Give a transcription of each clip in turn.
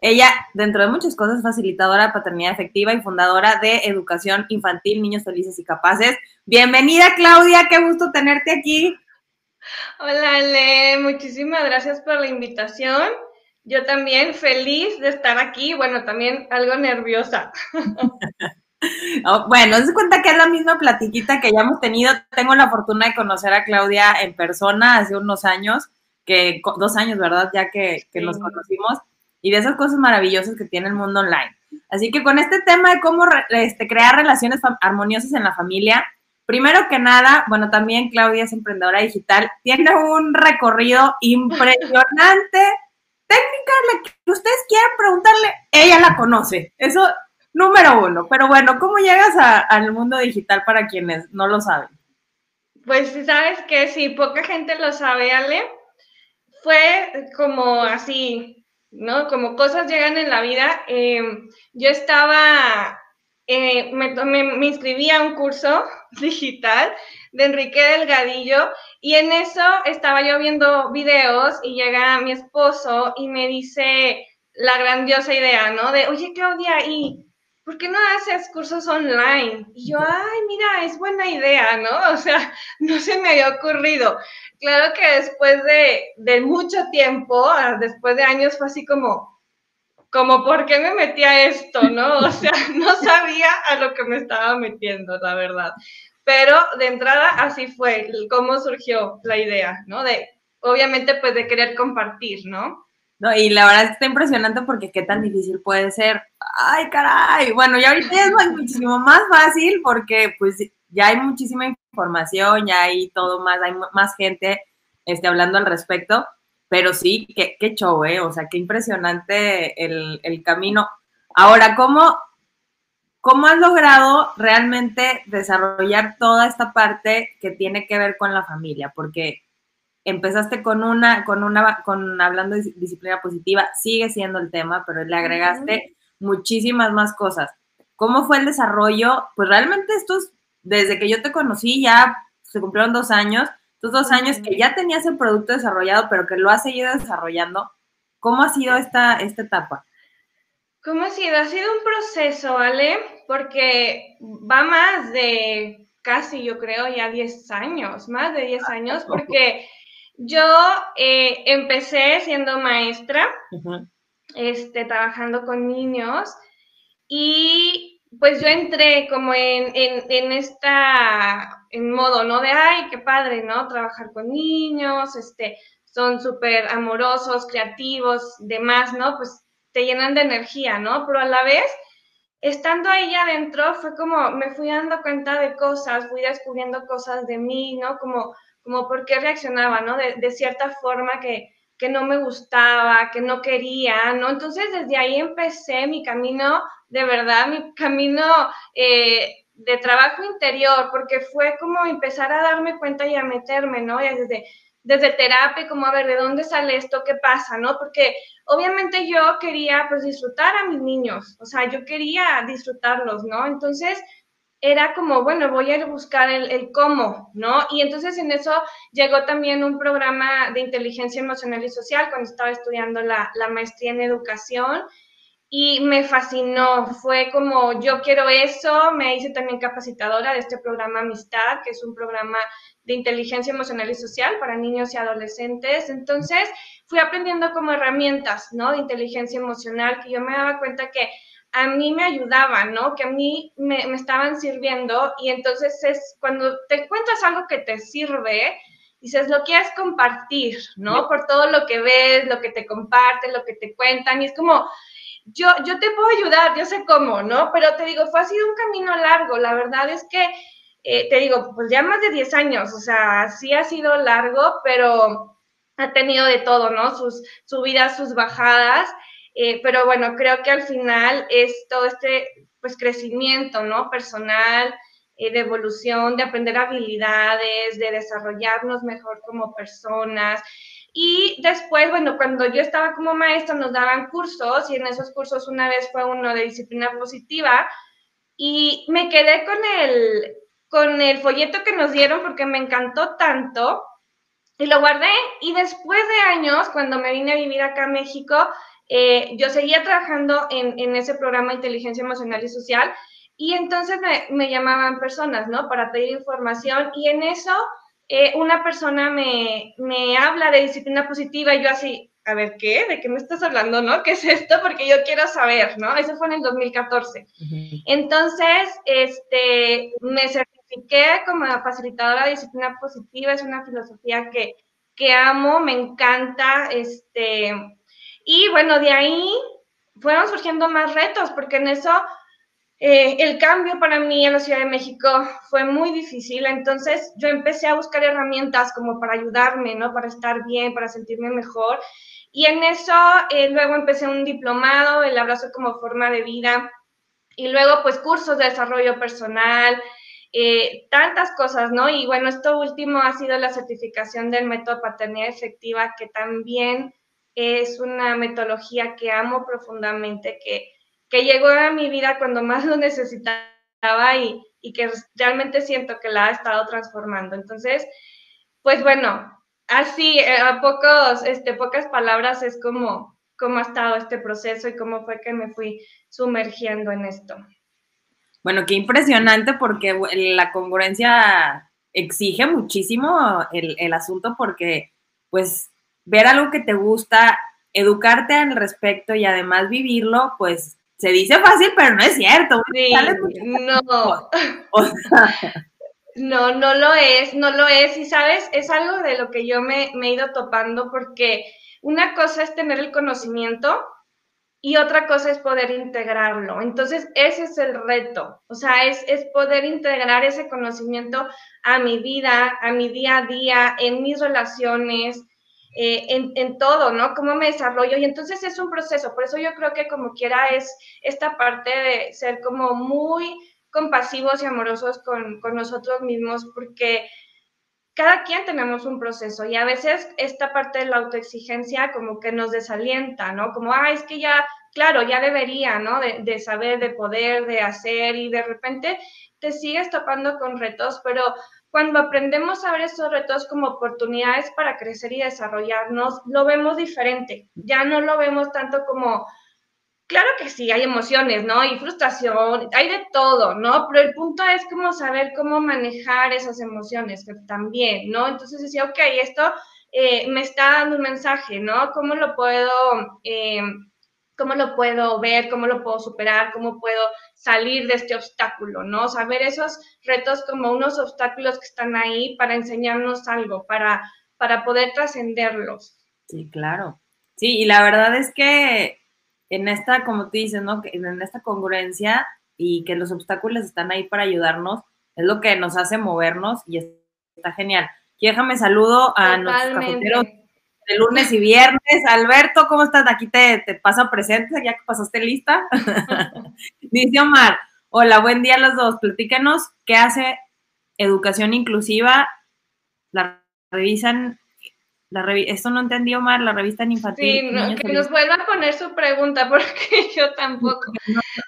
Ella, dentro de muchas cosas, facilitadora de paternidad efectiva y fundadora de Educación Infantil, Niños Felices y Capaces. Bienvenida, Claudia, qué gusto tenerte aquí. Hola, Ale, muchísimas gracias por la invitación. Yo también feliz de estar aquí, bueno, también algo nerviosa. Oh, bueno, se cuenta que es la misma platiquita que ya hemos tenido. Tengo la fortuna de conocer a Claudia en persona hace unos años, que dos años, ¿verdad? Ya que, nos conocimos, y de esas cosas maravillosas que tiene el mundo online. Así que con este tema de cómo este, crear relaciones armoniosas en la familia, primero que nada, bueno, también Claudia es emprendedora digital, tiene un recorrido impresionante técnica la que ustedes quieran preguntarle, ella la conoce. Eso, número uno. Pero bueno, ¿cómo llegas al mundo digital para quienes no lo saben? Pues sabes que si poca gente lo sabe, Ale, fue como así, ¿no? Como cosas llegan en la vida. Em, yo estaba, eh, me, me inscribí a un curso digital de Enrique Delgadillo y en eso estaba yo viendo videos y llega mi esposo y me dice la grandiosa idea, ¿no? De, oye Claudia, ¿y por qué no haces cursos online? Y yo, ay, mira, es buena idea, ¿no? O sea, no se me había ocurrido. Claro que después de, de mucho tiempo, ah, después de años, fue así como, como, ¿por qué me metí a esto, no? O sea, no sabía a lo que me estaba metiendo, la verdad. Pero de entrada así fue cómo surgió la idea, ¿no? De, obviamente, pues de querer compartir, ¿no? No, y la verdad está impresionante porque qué tan difícil puede ser. Ay, caray. Bueno, ya ahorita es muchísimo más fácil porque pues ya hay muchísima información, ya hay todo más, hay más gente este, hablando al respecto. Pero sí, qué, qué show, ¿eh? O sea, qué impresionante el, el camino. Ahora, ¿cómo ¿Cómo has logrado realmente desarrollar toda esta parte que tiene que ver con la familia? Porque empezaste con una, con una, con hablando de disciplina positiva, sigue siendo el tema, pero le agregaste muchísimas más cosas. ¿Cómo fue el desarrollo? Pues realmente estos, desde que yo te conocí, ya se cumplieron dos años, estos dos años que ya tenías el producto desarrollado, pero que lo has seguido desarrollando. ¿Cómo ha sido esta, esta etapa? ¿Cómo ha sido? Ha sido un proceso, ¿vale? Porque va más de casi, yo creo, ya 10 años, más de 10 años, porque yo eh, empecé siendo maestra, este, trabajando con niños, y pues yo entré como en, en, en esta, en modo, ¿no? De, ay, qué padre, ¿no? Trabajar con niños, este, son súper amorosos, creativos, demás, ¿no? Pues te llenan de energía, ¿no? Pero a la vez, estando ahí adentro, fue como me fui dando cuenta de cosas, fui descubriendo cosas de mí, ¿no? Como, como por qué reaccionaba, ¿no? De, cierta forma que, que no me gustaba, que no quería, ¿no? Entonces desde ahí empecé mi camino, de verdad, mi camino eh, de trabajo interior, porque fue como empezar a darme cuenta y a meterme, ¿no? Y desde, desde terapia, como a ver, ¿de dónde sale esto? ¿Qué pasa? ¿No? Porque obviamente yo quería pues disfrutar a mis niños, o sea, yo quería disfrutarlos, ¿no? Entonces era como, bueno, voy a buscar el, cómo, ¿no? Y entonces en eso llegó también un programa de inteligencia emocional y social cuando estaba estudiando la, la maestría en educación y me fascinó. Fue como, yo quiero eso. Me hice también capacitadora de este programa Amistad, que es un programa de inteligencia emocional y social para niños y adolescentes. Entonces, fui aprendiendo como herramientas, ¿no? De inteligencia emocional, que yo me daba cuenta que a mí me ayudaban, ¿no? Que a mí me, me estaban sirviendo. Y entonces es cuando te cuentas algo que te sirve, dices, lo quieres compartir, ¿no? Por todo lo que ves, lo que te comparten, lo que te cuentan. Y es como, yo, yo te puedo ayudar, yo sé cómo, ¿no? Pero te digo, fue ha sido un camino largo. La verdad es que, eh, te digo, pues ya más de 10 años, o sea, sí ha sido largo, pero ha tenido de todo, ¿no? Sus subidas, sus bajadas. Eh, pero bueno, creo que al final es todo este, pues, crecimiento, ¿no? Personal, eh, de evolución, de aprender habilidades, de desarrollarnos mejor como personas. Y después, bueno, cuando yo estaba como maestra nos daban cursos y en esos cursos una vez fue uno de disciplina positiva y me quedé con el, con el folleto que nos dieron porque me encantó tanto y lo guardé y después de años, cuando me vine a vivir acá a México, eh, yo seguía trabajando en, en, ese programa de inteligencia emocional y social y entonces me, me, llamaban personas, ¿no? Para pedir información y en eso eh, una persona me, me habla de disciplina positiva y yo así, a ver, ¿qué? ¿De qué me estás hablando, no? ¿Qué es esto? Porque yo quiero saber, ¿no? Eso fue en el 2014. Entonces, este, me certifiqué como facilitadora de disciplina positiva, es una filosofía que, que amo, me encanta, este, y bueno, de ahí fueron surgiendo más retos, porque en eso eh, el cambio para mí en la Ciudad de México fue muy difícil, entonces yo empecé a buscar herramientas como para ayudarme, ¿no? Para estar bien, para sentirme mejor. Y en eso eh, luego empecé un diplomado, el abrazo como forma de vida, y luego pues cursos de desarrollo personal, eh, tantas cosas, ¿no? Y bueno, esto último ha sido la certificación del método paternidad efectiva, que también es una metodología que amo profundamente, que que llegó a mi vida cuando más lo necesitaba y, y que realmente siento que la ha estado transformando. Entonces, pues bueno, así, eh, a pocos, este, pocas palabras es como cómo ha estado este proceso y cómo fue que me fui sumergiendo en esto. Bueno, qué impresionante porque la congruencia exige muchísimo el, el asunto porque pues ver algo que te gusta, educarte al respecto y además vivirlo, pues se dice fácil, pero no es cierto. no. No, no lo es, no lo es. Y sabes, es algo de lo que yo me, he ido topando porque una cosa es tener el conocimiento y otra cosa es poder integrarlo. Entonces, ese es el reto. O sea, es, es poder integrar ese conocimiento a mi vida, a mi día a día, en mis relaciones, eh, en, todo, ¿no? Cómo me desarrollo. Y entonces es un proceso. Por eso yo creo que como quiera es esta parte de ser como muy compasivos y amorosos con, con nosotros mismos, porque cada quien tenemos un proceso y a veces esta parte de la autoexigencia como que nos desalienta, ¿no? Como, ah, es que ya, claro, ya debería, ¿no? De, de, saber, de poder, de hacer y de repente te sigues topando con retos, pero cuando aprendemos a ver esos retos como oportunidades para crecer y desarrollarnos, lo vemos diferente. Ya no lo vemos tanto como, claro que sí, hay emociones, ¿no? Y frustración, hay de todo, ¿no? Pero el punto es como saber cómo manejar esas emociones también, ¿no? Entonces decía, ok, esto eh, me está dando un mensaje, ¿no? ¿Cómo lo puedo... Eh, cómo lo puedo ver, cómo lo puedo superar, cómo puedo salir de este obstáculo, ¿no? Saber esos retos como unos obstáculos que están ahí para enseñarnos algo, para, para poder trascenderlos. Sí, claro. Sí, y la verdad es que en esta, como tú dices, ¿no? En esta congruencia y que los obstáculos están ahí para ayudarnos, es lo que nos hace movernos y está genial. Y déjame saludo a nuestros cafeteros de lunes y viernes. Alberto, ¿cómo estás? Aquí te, te paso presente, ya que pasaste lista. Dice Omar, hola, buen día a los dos. Platícanos qué hace educación inclusiva. La revisan, la revi esto no entendí Omar, la revista en infantil. Sí, que nos vuelva a poner su pregunta porque yo tampoco.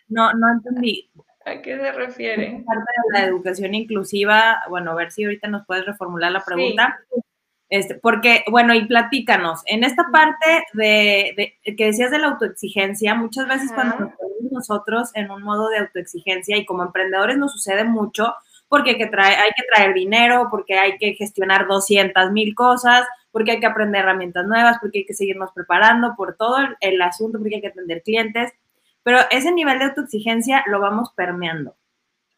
No, no, entendí. ¿A qué se refiere? Parte de la educación inclusiva, bueno, a ver si ahorita nos puedes reformular la pregunta. Este, porque, bueno, y platícanos, en esta parte de, que decías de la autoexigencia, muchas veces cuando nos ponemos nosotros en un modo de autoexigencia y como emprendedores nos sucede mucho porque hay que, traer, hay que traer dinero, porque hay que gestionar 200 mil cosas, porque hay que aprender herramientas nuevas, porque hay que seguirnos preparando por todo el, el asunto, porque hay que atender clientes, pero ese nivel de autoexigencia lo vamos permeando.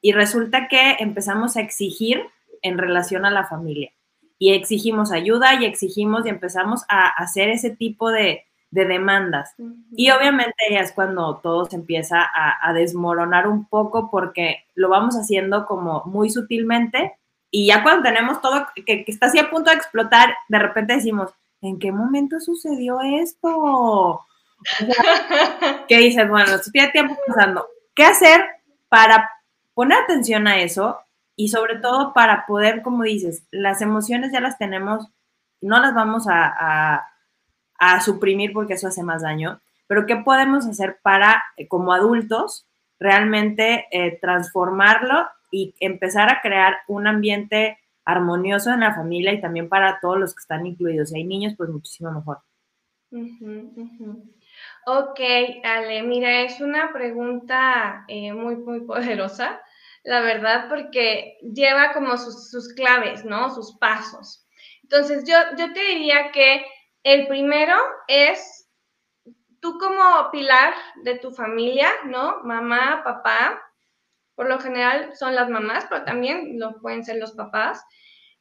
Y resulta que empezamos a exigir en relación a la familia y exigimos ayuda y exigimos y empezamos a hacer ese tipo de, demandas. Y obviamente es cuando todo se empieza a, desmoronar un poco porque lo vamos haciendo como muy sutilmente y ya cuando tenemos todo que, está así a punto de explotar, de repente decimos, ¿en qué momento sucedió esto? ¿Qué dices? Bueno, estoy tiempo pensando, ¿qué hacer para poner atención a eso y sobre todo para poder, como dices, las emociones ya las tenemos, no las vamos a, a, suprimir porque eso hace más daño, pero ¿qué podemos hacer para, eh, como adultos, realmente eh, transformarlo y empezar a crear un ambiente armonioso en la familia y también para todos los que están incluidos. Si hay niños, pues muchísimo mejor. Ok, Ale, mira, es una pregunta eh, muy, muy poderosa, la verdad, porque lleva como sus, sus, claves, ¿no? Sus pasos. Entonces, yo, yo te diría que el primero es tú como pilar de tu familia, ¿no? Mamá, papá, por lo general son las mamás, pero también lo pueden ser los papás,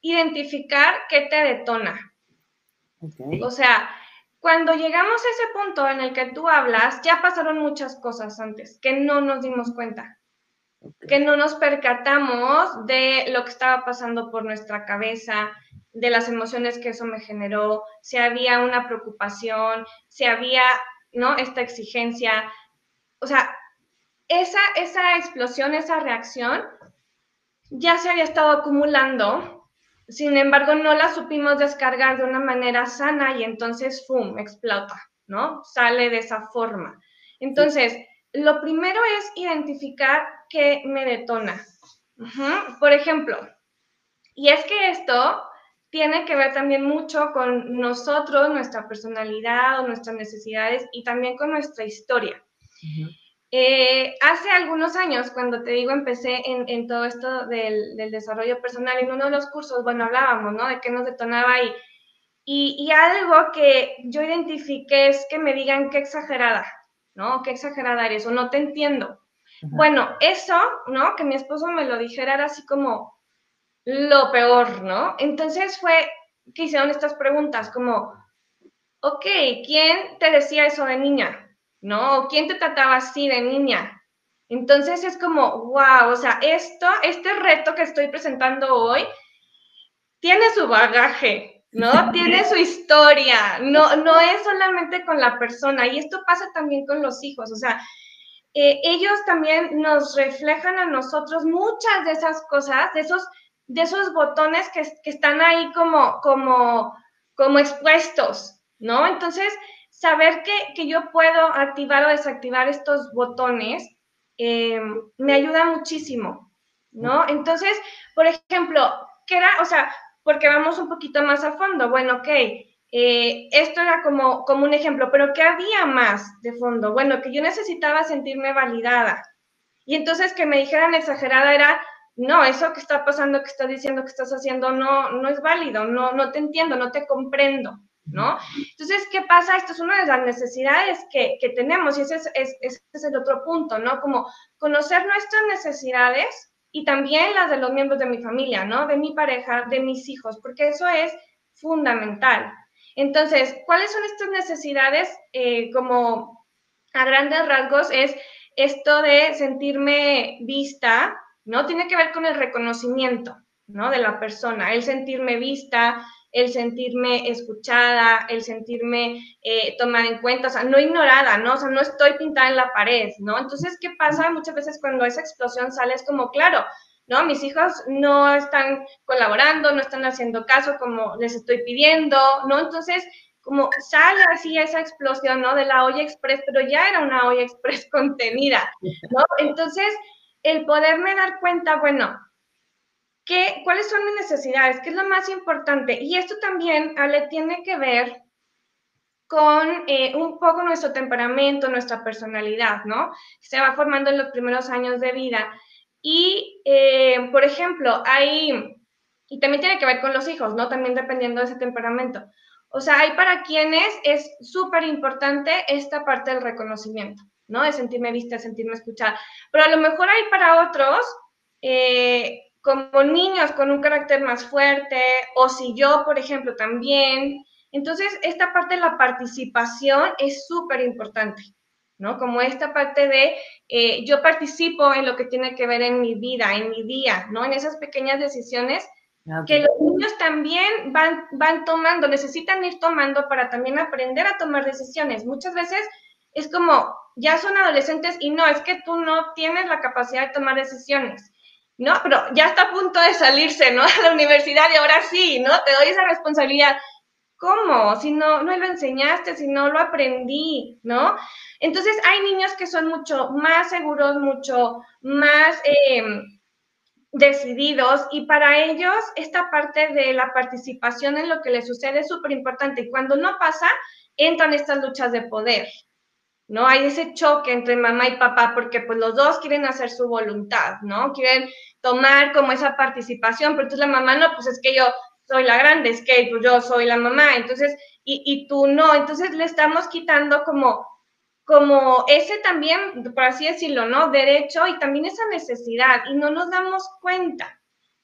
identificar qué te detona. O sea, cuando llegamos a ese punto en el que tú hablas, ya pasaron muchas cosas antes que no nos dimos cuenta, que no nos percatamos de lo que estaba pasando por nuestra cabeza, de las emociones que eso me generó, si había una preocupación, si había, ¿no? Esta exigencia. O sea, esa, esa explosión, esa reacción, ya se había estado acumulando, sin embargo, no la supimos descargar de una manera sana y entonces, ¡fum!, explota, ¿no? Sale de esa forma. Entonces, lo primero es identificar qué me detona. Por ejemplo, y es que esto tiene que ver también mucho con nosotros, nuestra personalidad o nuestras necesidades y también con nuestra historia. Eh, hace algunos años, cuando te digo, empecé en, todo esto del, desarrollo personal, en uno de los cursos, bueno, hablábamos, ¿no? De qué nos detonaba y, y, algo que yo identifiqué es que me digan qué exagerada, ¿no? Qué exagerada eres o no te entiendo. Bueno, eso, ¿no? Que mi esposo me lo dijera era así como lo peor, ¿no? Entonces fue que hicieron estas preguntas como, ok, ¿quién te decía eso de niña? ¿no? ¿Quién te trataba así de niña? Entonces es como, wow, o sea, esto, este reto que estoy presentando hoy tiene su bagaje, ¿no? Tiene su historia, no, no es solamente con la persona y esto pasa también con los hijos, o sea, eh, ellos también nos reflejan a nosotros muchas de esas cosas, de esos, de esos botones que, que están ahí como, como, como expuestos, ¿no? Entonces, saber que, yo puedo activar o desactivar estos botones eh, me ayuda muchísimo, ¿no? Entonces, por ejemplo, ¿qué era? O sea, porque vamos un poquito más a fondo. Bueno, ok, eh, esto era como, como un ejemplo, pero ¿qué había más de fondo? Bueno, que yo necesitaba sentirme validada. Y entonces que me dijeran exagerada era, no, eso que está pasando, que estás diciendo, que estás haciendo, no, no es válido, no, no te entiendo, no te comprendo. ¿no? Entonces, ¿qué pasa? Esto es una de las necesidades que, tenemos y ese es, el otro punto, ¿no? Como conocer nuestras necesidades y también las de los miembros de mi familia, ¿no? De mi pareja, de mis hijos, porque eso es fundamental. Entonces, ¿cuáles son estas necesidades? Eh, como a grandes rasgos es esto de sentirme vista, ¿no? Tiene que ver con el reconocimiento, ¿no? De la persona, el sentirme vista, el sentirme escuchada, el sentirme eh, tomada en cuenta, o sea, no ignorada, ¿no? O sea, no estoy pintada en la pared, ¿no? Entonces, ¿qué pasa? Muchas veces cuando esa explosión sale es como, claro, ¿no? Mis hijos no están colaborando, no están haciendo caso como les estoy pidiendo, ¿no? Entonces, como sale así esa explosión, ¿no? De la olla express, pero ya era una olla express contenida, ¿no? Entonces, el poderme dar cuenta, bueno, ¿Qué, ¿Cuáles son mis necesidades? ¿Qué es lo más importante? Y esto también, Ale, tiene que ver con eh, un poco nuestro temperamento, nuestra personalidad, ¿no? Se va formando en los primeros años de vida. Y, eh, por ejemplo, hay, y también tiene que ver con los hijos, ¿no? También dependiendo de ese temperamento. O sea, hay para quienes es súper importante esta parte del reconocimiento, ¿no? De sentirme vista, sentirme escuchada. Pero a lo mejor hay para otros eh, como niños con un carácter más fuerte, o si yo, por ejemplo, también. Entonces, esta parte de la participación es súper importante, ¿no? Como esta parte de eh, yo participo en lo que tiene que ver en mi vida, en mi día, ¿no? En esas pequeñas decisiones ah, que los niños también van, van tomando, necesitan ir tomando para también aprender a tomar decisiones. Muchas veces es como, ya son adolescentes y no, es que tú no tienes la capacidad de tomar decisiones. ¿no? Pero ya está a punto de salirse, ¿no? A la universidad y ahora sí, ¿no? Te doy esa responsabilidad. ¿Cómo? Si no, no lo enseñaste, si no lo aprendí, ¿no? Entonces hay niños que son mucho más seguros, mucho más em, decididos y para ellos esta parte de la participación en lo que les sucede es súper importante y cuando no pasa, entran estas luchas de poder, ¿no? Hay ese choque entre mamá y papá porque pues los dos quieren hacer su voluntad, ¿no? Quieren tomar como esa participación, pero entonces la mamá no, pues es que yo soy la grande, es que pues yo soy la mamá, entonces, y, y tú no, entonces le estamos quitando como como ese también, por así decirlo, ¿no? Derecho y también esa necesidad y no nos damos cuenta,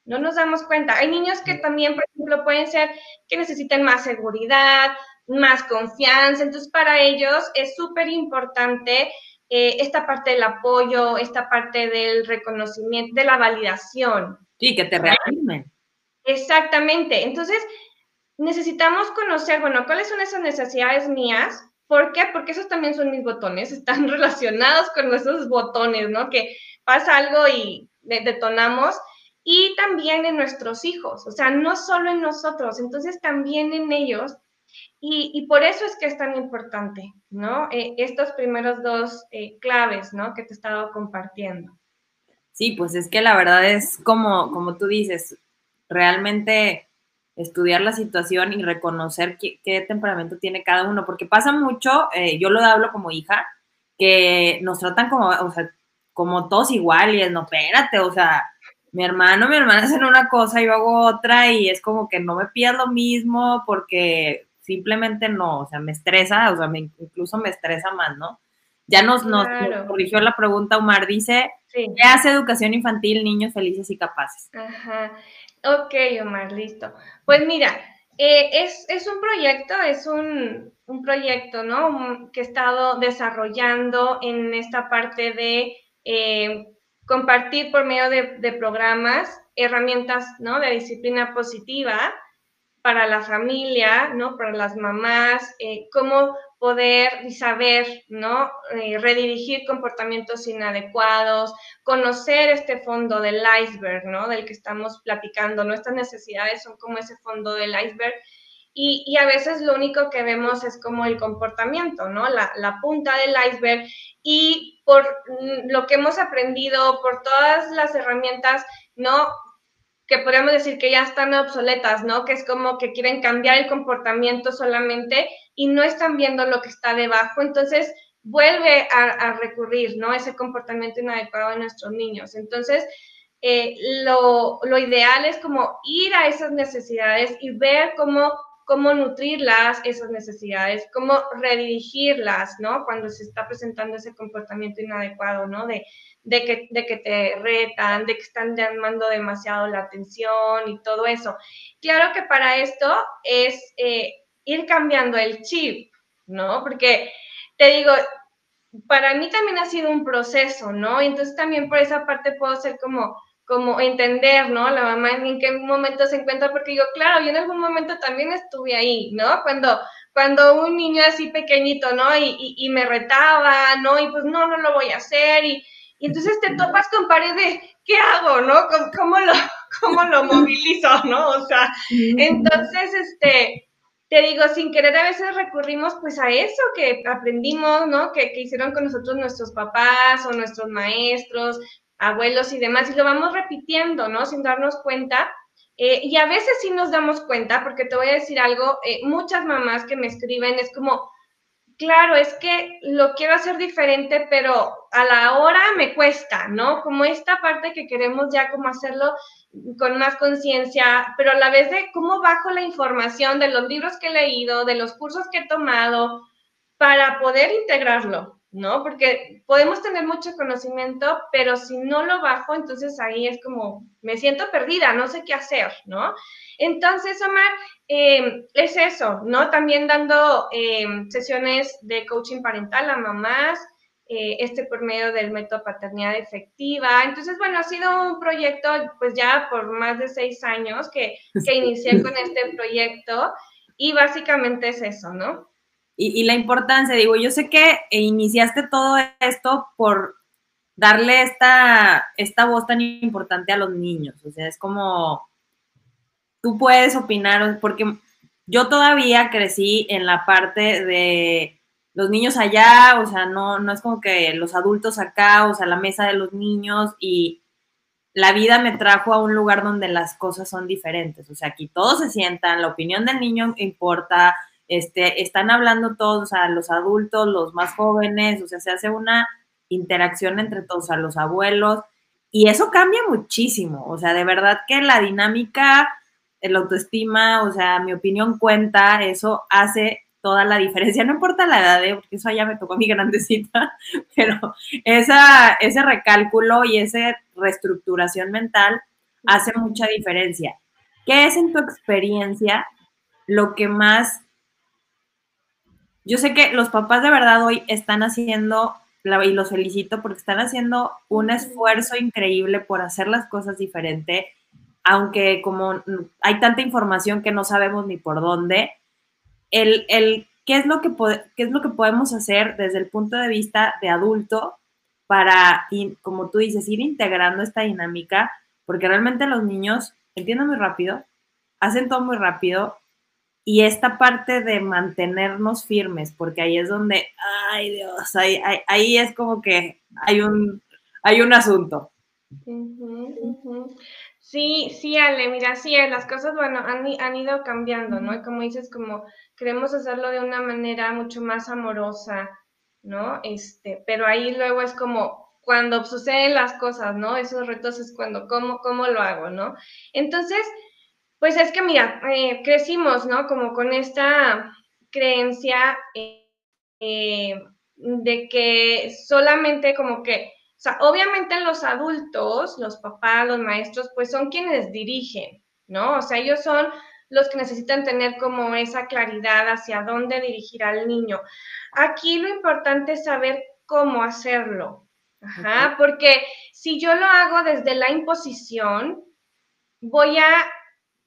no nos damos cuenta. Hay niños que también, por ejemplo, pueden ser que necesiten más seguridad, más confianza, entonces para ellos es súper importante eh, esta parte del apoyo, esta parte del reconocimiento, de la validación. Sí, que te reafirmen. Exactamente. Entonces, necesitamos conocer, bueno, cuáles son esas necesidades mías ¿Por qué? Porque esos también son mis botones, están relacionados con nuestros botones, ¿no? Que pasa algo y detonamos. Y también en nuestros hijos, o sea, no solo en nosotros, entonces también en ellos. Y, por eso es que es tan importante, ¿no? Eh, estos primeros dos eh, claves, ¿no? Que te he estado compartiendo. Sí, pues es que la verdad es como, como tú dices, realmente estudiar la situación y reconocer qué, temperamento tiene cada uno, porque pasa mucho, eh, yo lo hablo como hija, que nos tratan como, o sea, como todos iguales, no, espérate, o sea, mi hermano, mi hermana hacen una cosa yo hago otra y es como que no me pidas lo mismo porque simplemente no, o sea, me estresa, o sea, me, incluso me estresa más, ¿no? Ya nos, nos, corrigió la pregunta, Omar, dice, ¿qué hace educación infantil, niños felices y capaces? Ajá. Ok, Omar, listo. Pues mira, eh, es, un proyecto, es un, proyecto, ¿no? Que he estado desarrollando en esta parte de eh, compartir por medio de, programas herramientas, ¿no? De disciplina positiva para la familia, ¿no? Para las mamás, eh, cómo poder y saber, ¿no? Eh, redirigir comportamientos inadecuados, conocer este fondo del iceberg, ¿no? Del que estamos platicando. Nuestras necesidades son como ese fondo del iceberg. Y, y a veces lo único que vemos es como el comportamiento, ¿no? La, la punta del iceberg. Y por lo que hemos aprendido, por todas las herramientas, ¿no? Que podríamos decir que ya están obsoletas, ¿no? Que es como que quieren cambiar el comportamiento solamente y no están viendo lo que está debajo. Entonces, vuelve a, recurrir, ¿no? Ese comportamiento inadecuado de nuestros niños. Entonces, eh, lo, lo, ideal es como ir a esas necesidades y ver cómo, cómo nutrirlas, esas necesidades, cómo redirigirlas, ¿no? Cuando se está presentando ese comportamiento inadecuado, ¿no? De, de que, de que te retan, de que están llamando demasiado la atención y todo eso. Claro que para esto es eh, ir cambiando el chip, ¿no? Porque te digo, para mí también ha sido un proceso, ¿no? Entonces también por esa parte puedo ser como como entender, ¿no? La mamá en qué momento se encuentra, porque digo, claro, yo en algún momento también estuve ahí, ¿no? Cuando, cuando un niño así pequeñito, ¿no? Y, y me retaba, ¿no? Y pues no, no lo voy a hacer, y, y entonces te topas con pared de, ¿qué hago, no? ¿Cómo lo, cómo lo movilizo, no? O sea, entonces, este, te digo, sin querer a veces recurrimos pues a eso que aprendimos, ¿no? Que, que hicieron con nosotros nuestros papás o nuestros maestros, abuelos y demás, y lo vamos repitiendo, ¿no? Sin darnos cuenta. Eh, y a veces sí nos damos cuenta, porque te voy a decir algo, eh, muchas mamás que me escriben es como, claro, es que lo quiero hacer diferente, pero a la hora me cuesta, ¿no? Como esta parte que queremos ya como hacerlo con más conciencia, pero a la vez de cómo bajo la información de los libros que he leído, de los cursos que he tomado, para poder integrarlo, ¿no? Porque podemos tener mucho conocimiento, pero si no lo bajo, entonces ahí es como, me siento perdida, no sé qué hacer, ¿no? Entonces, Omar, em, es eso, ¿no? También dando em, sesiones de coaching parental a mamás, eh, este por medio del método paternidad efectiva. Entonces, bueno, ha sido un proyecto, pues ya por más de seis años que, que inicié con este proyecto y básicamente es eso, ¿no? Y, la importancia, digo, yo sé que iniciaste todo esto por darle esta, esta voz tan importante a los niños, o sea, es como, tú puedes opinar, porque yo todavía crecí en la parte de los niños allá, o sea, no, no es como que los adultos acá, o sea, la mesa de los niños y la vida me trajo a un lugar donde las cosas son diferentes, o sea, aquí todos se sientan, la opinión del niño importa, este, están hablando todos, o sea, los adultos, los más jóvenes, o sea, se hace una interacción entre todos, o sea, los abuelos, y eso cambia muchísimo, o sea, de verdad que la dinámica, el autoestima, o sea, mi opinión cuenta, eso hace toda la diferencia, no importa la edad, ¿eh? porque eso ya me tocó mi grandecita, pero ese recálculo y esa reestructuración mental hace mucha diferencia. ¿Qué es en tu experiencia lo que más... Yo sé que los papás de verdad hoy están haciendo, y los felicito porque están haciendo un esfuerzo increíble por hacer las cosas diferente, aunque como hay tanta información que no sabemos ni por dónde, el, el ¿qué, es lo que qué es lo que podemos hacer desde el punto de vista de adulto para, como tú dices, ir integrando esta dinámica, porque realmente los niños entienden muy rápido, hacen todo muy rápido y esta parte de mantenernos firmes, porque ahí es donde, ay Dios, ahí, ahí, es como que hay un, hay un asunto. Sí, sí, Ale, mira, sí, las cosas, bueno, han, han, ido cambiando, ¿no? Y como dices, como queremos hacerlo de una manera mucho más amorosa, ¿no? Este, pero ahí luego es como cuando suceden las cosas, ¿no? Esos retos es cuando, ¿cómo, cómo lo hago, ¿no? Entonces, pues es que, mira, eh, crecimos, ¿no? Como con esta creencia eh, de que solamente como que, o sea, obviamente los adultos, los papás, los maestros, pues son quienes dirigen, ¿no? O sea, ellos son los que necesitan tener como esa claridad hacia dónde dirigir al niño. Aquí lo importante es saber cómo hacerlo. Ajá, porque si yo lo hago desde la imposición, voy a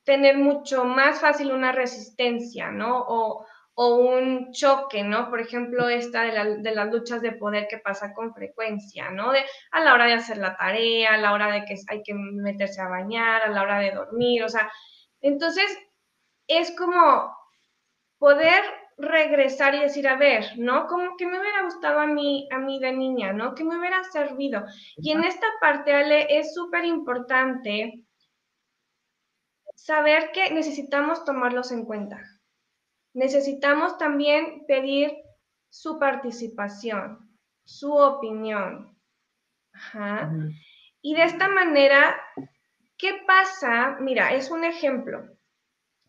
tener mucho más fácil una resistencia, ¿no? O, un choque, ¿no? Por ejemplo, esta de, de, las luchas de poder que pasa con frecuencia, ¿no? De, a la hora de hacer la tarea, a la hora de que hay que meterse a bañar, a la hora de dormir, o sea, entonces es como poder regresar y decir, a ver, ¿no? Como que me hubiera gustado a mí, a mí de niña, ¿no? Que me hubiera servido. Y en esta parte, Ale, es súper importante saber que necesitamos tomarlos en cuenta. Necesitamos también pedir su participación, su opinión. Y de esta manera, ¿qué pasa? Mira, es un ejemplo.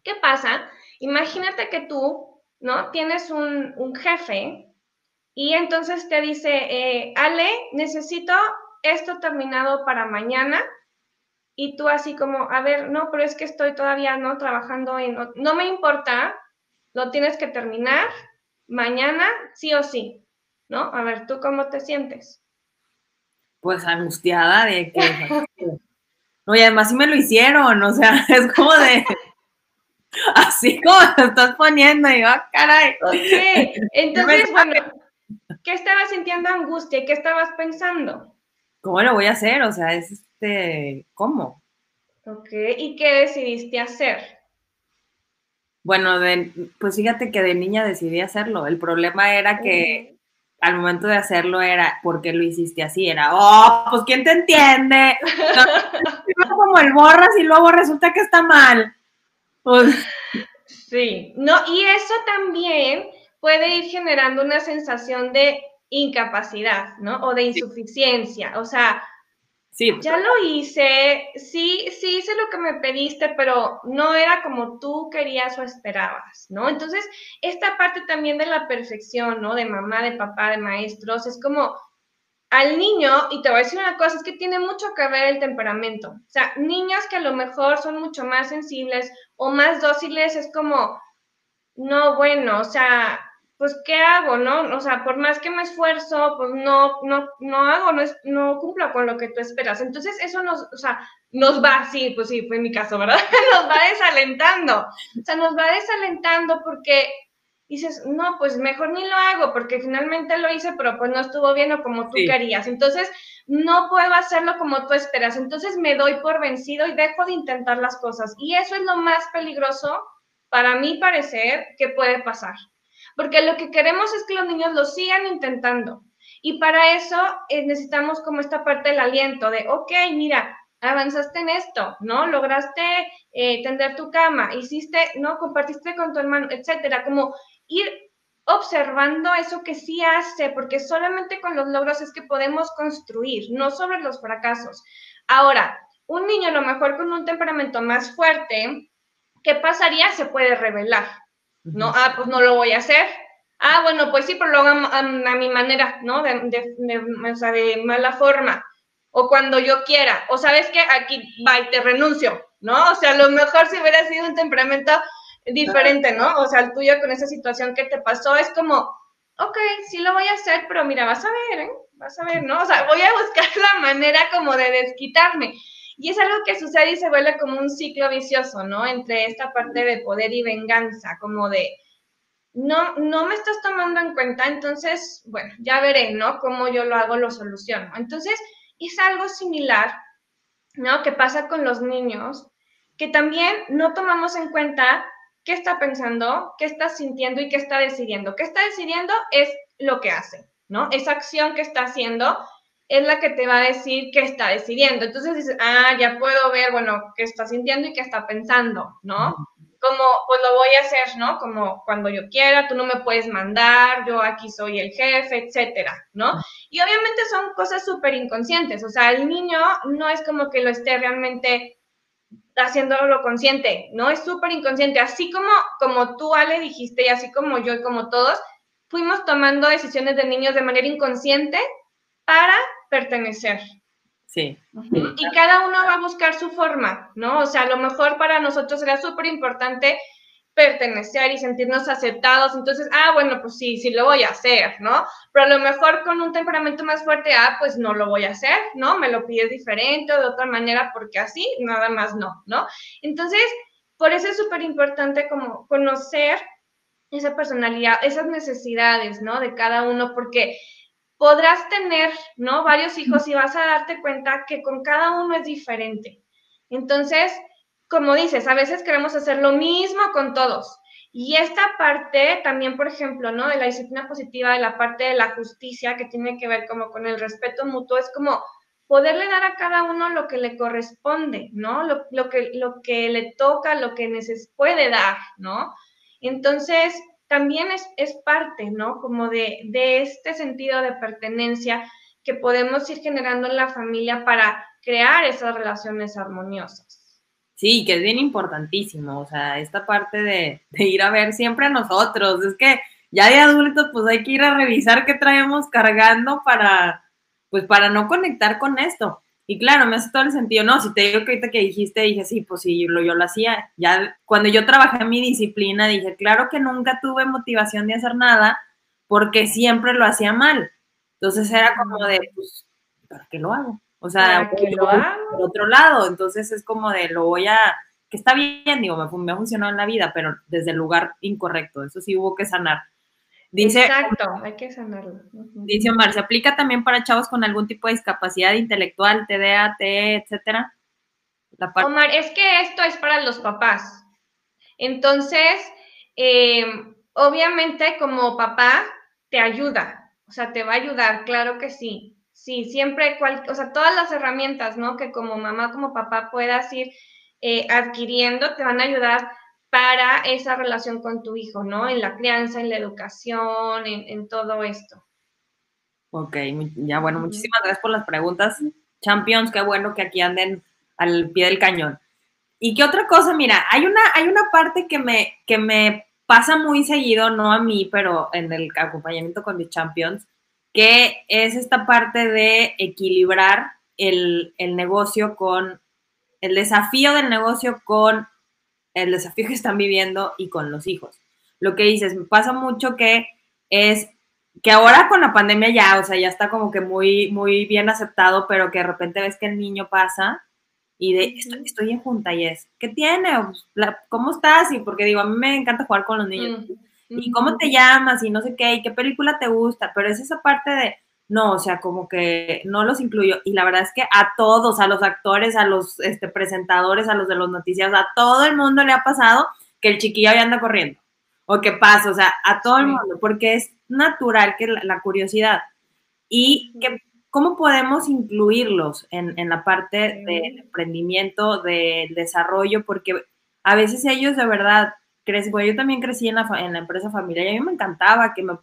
¿Qué pasa? Imagínate que tú, ¿no? Tienes un, jefe y entonces te dice, eh, Ale, necesito esto terminado para mañana y tú así como, a ver, no, pero es que estoy todavía no trabajando en, no me importa, lo tienes que terminar mañana, sí o sí, ¿no? A ver, ¿tú cómo te sientes? Pues angustiada de que... no, y además sí me lo hicieron, o sea, es como de... Así como lo estás poniendo, y yo, ah, caray. Ok, entonces, bueno, ¿qué estabas sintiendo angustia y qué estabas pensando? ¿Cómo lo voy a hacer? O sea, es este, ¿cómo? Ok, ¿y qué decidiste hacer? Bueno, pues fíjate que de niña decidí hacerlo. El problema era que al momento de hacerlo era, ¿por qué lo hiciste así? Era, oh, pues ¿quién te entiende? como el borras y luego resulta que está mal. Pues, sí, no, y eso también puede ir generando una sensación de incapacidad, ¿no? O de insuficiencia. O sea, Sí. Ya lo hice, sí, sí hice lo que me pediste, pero no era como tú querías o esperabas, ¿no? Entonces, esta parte también de la perfección, ¿no? De mamá, de papá, de maestros, es como al niño, y te voy a decir una cosa, es que tiene mucho que ver el temperamento. O sea, niños que a lo mejor son mucho más sensibles o más dóciles, es como, no, bueno, o sea, pues, ¿qué hago, no? O sea, por más que me esfuerzo, pues no, no, no hago, no, es, no cumplo con lo que tú esperas. Entonces, eso nos, o sea, nos va, sí, pues sí, fue mi caso, ¿verdad? nos va desalentando. O sea, nos va desalentando porque dices, no, pues mejor ni lo hago, porque finalmente lo hice, pero pues no estuvo bien o como tú querías. Entonces, no puedo hacerlo como tú esperas. Entonces, me doy por vencido y dejo de intentar las cosas. Y eso es lo más peligroso, para mi parecer, que puede pasar porque lo que queremos es que los niños lo sigan intentando. Y para eso eh, necesitamos como esta parte del aliento de, ok, mira, avanzaste en esto, ¿no? Lograste eh, tender tu cama, hiciste, ¿no? Compartiste con tu hermano, etcétera, como ir observando eso que sí hace, porque solamente con los logros es que podemos construir, no sobre los fracasos. Ahora, un niño a lo mejor con un temperamento más fuerte, ¿qué pasaría? Se puede revelar, ¿no? Ah, pues no lo voy a hacer. Ah, bueno, pues sí, pero lo hago a, mi manera, ¿no? De, de, o sea, de mala forma o cuando yo quiera, o sabes que aquí va y te renuncio, ¿no? O sea, a lo mejor si hubiera sido un temperamento diferente, ¿no? O sea, el tuyo con esa situación que te pasó es como, ok, sí lo voy a hacer, pero mira, vas a ver, ¿eh? Vas a ver, ¿no? O sea, voy a buscar la manera como de desquitarme. Y es algo que sucede y se vuelve como un ciclo vicioso, ¿no? Entre esta parte de poder y venganza, como de, no, no me estás tomando en cuenta, entonces, bueno, ya veré, ¿no? Cómo yo lo hago, lo soluciono. Entonces, es algo similar, ¿no? Que pasa con los niños, que también no tomamos en cuenta qué está pensando, qué está sintiendo y qué está decidiendo. ¿Qué está decidiendo? Es lo que hace, ¿no? Esa acción que está haciendo es la que te va a decir qué está decidiendo. Entonces dices, ah, ya puedo ver, bueno, qué está sintiendo y qué está pensando, ¿no? como, pues lo voy a hacer, ¿no? Como cuando yo quiera, tú no me puedes mandar, yo aquí soy el jefe, etcétera, ¿no? Y obviamente son cosas súper inconscientes, o sea, el niño no es como que lo esté realmente haciéndolo consciente, ¿no? Es súper inconsciente, así como, como tú, Ale, dijiste, y así como yo y como todos, fuimos tomando decisiones de niños de manera inconsciente para pertenecer, Sí. Y cada uno va a buscar su forma, ¿no? O sea, a lo mejor para nosotros era súper importante pertenecer y sentirnos aceptados. Entonces, ah, bueno, pues sí, sí lo voy a hacer, ¿no? Pero a lo mejor con un temperamento más fuerte, ah, pues no lo voy a hacer, ¿no? Me lo pides diferente o de otra manera porque así, nada más no, ¿no? Entonces, por eso es súper importante como conocer esa personalidad, esas necesidades, ¿no? De cada uno, porque podrás tener, ¿no? Varios hijos y vas a darte cuenta que con cada uno es diferente. Entonces, como dices, a veces queremos hacer lo mismo con todos. Y esta parte también, por ejemplo, ¿no? De la disciplina positiva, de la parte de la justicia que tiene que ver como con el respeto mutuo, es como poderle dar a cada uno lo que le corresponde, ¿no? Lo, que, lo que le toca, lo que neces puede dar, ¿no? Entonces, también es, parte, ¿no? Como de, este sentido de pertenencia que podemos ir generando en la familia para crear esas relaciones armoniosas. Sí, que es bien importantísimo, o sea, esta parte de, de, ir a ver siempre a nosotros, es que ya de adultos pues hay que ir a revisar qué traemos cargando para, pues para no conectar con esto. Y claro, me hace todo el sentido, no, si te digo que ahorita que dijiste, dije, sí, pues sí, yo lo, yo lo hacía. Ya cuando yo trabajé en mi disciplina, dije, claro que nunca tuve motivación de hacer nada porque siempre lo hacía mal. Entonces era como de, pues, ¿para qué lo hago? O sea, lo hago? por otro lado, entonces es como de, lo voy a, que está bien, digo, me, me ha funcionado en la vida, pero desde el lugar incorrecto, eso sí hubo que sanar. Dice, Exacto, hay que sanarlo. Dice Omar, ¿se aplica también para chavos con algún tipo de discapacidad intelectual, TDA, TE, etcétera? Omar, es que esto es para los papás. Entonces, em, obviamente como papá te ayuda, o sea, te va a ayudar, claro que sí. Sí, siempre, o sea, todas las herramientas, ¿no? Que como mamá, como papá puedas ir eh, adquiriendo, te van a ayudar para esa relación con tu hijo, ¿no? En la crianza, en la educación, en, todo esto. Ok, ya bueno, muchísimas gracias por las preguntas. Champions, qué bueno que aquí anden al pie del cañón. Y qué otra cosa, mira, hay una, hay una parte que me, que me pasa muy seguido, no a mí, pero en el acompañamiento con mis champions, que es esta parte de equilibrar el, el negocio con, el desafío del negocio con el desafío que están viviendo y con los hijos. Lo que dices, me pasa mucho que es que ahora con la pandemia ya, o sea, ya está como que muy, muy bien aceptado, pero que de repente ves que el niño pasa y de, estoy, en junta y es, ¿qué tiene? ¿Cómo estás? Y porque digo, a mí me encanta jugar con los niños. ¿Y cómo te llamas? Y no sé qué, y qué película te gusta, pero es esa parte de, no, o sea, como que no los incluyo. Y la verdad es que a todos, a los actores, a los este, presentadores, a los de los noticias, a todo el mundo le ha pasado que el chiquillo ya anda corriendo. O que pasa, o sea, a todo el mundo, porque es natural que la, curiosidad. Y que ¿cómo podemos incluirlos en, la parte de emprendimiento, de desarrollo? Porque a veces ellos de verdad crecen, yo también crecí en la, en la empresa familiar y a mí me encantaba que me,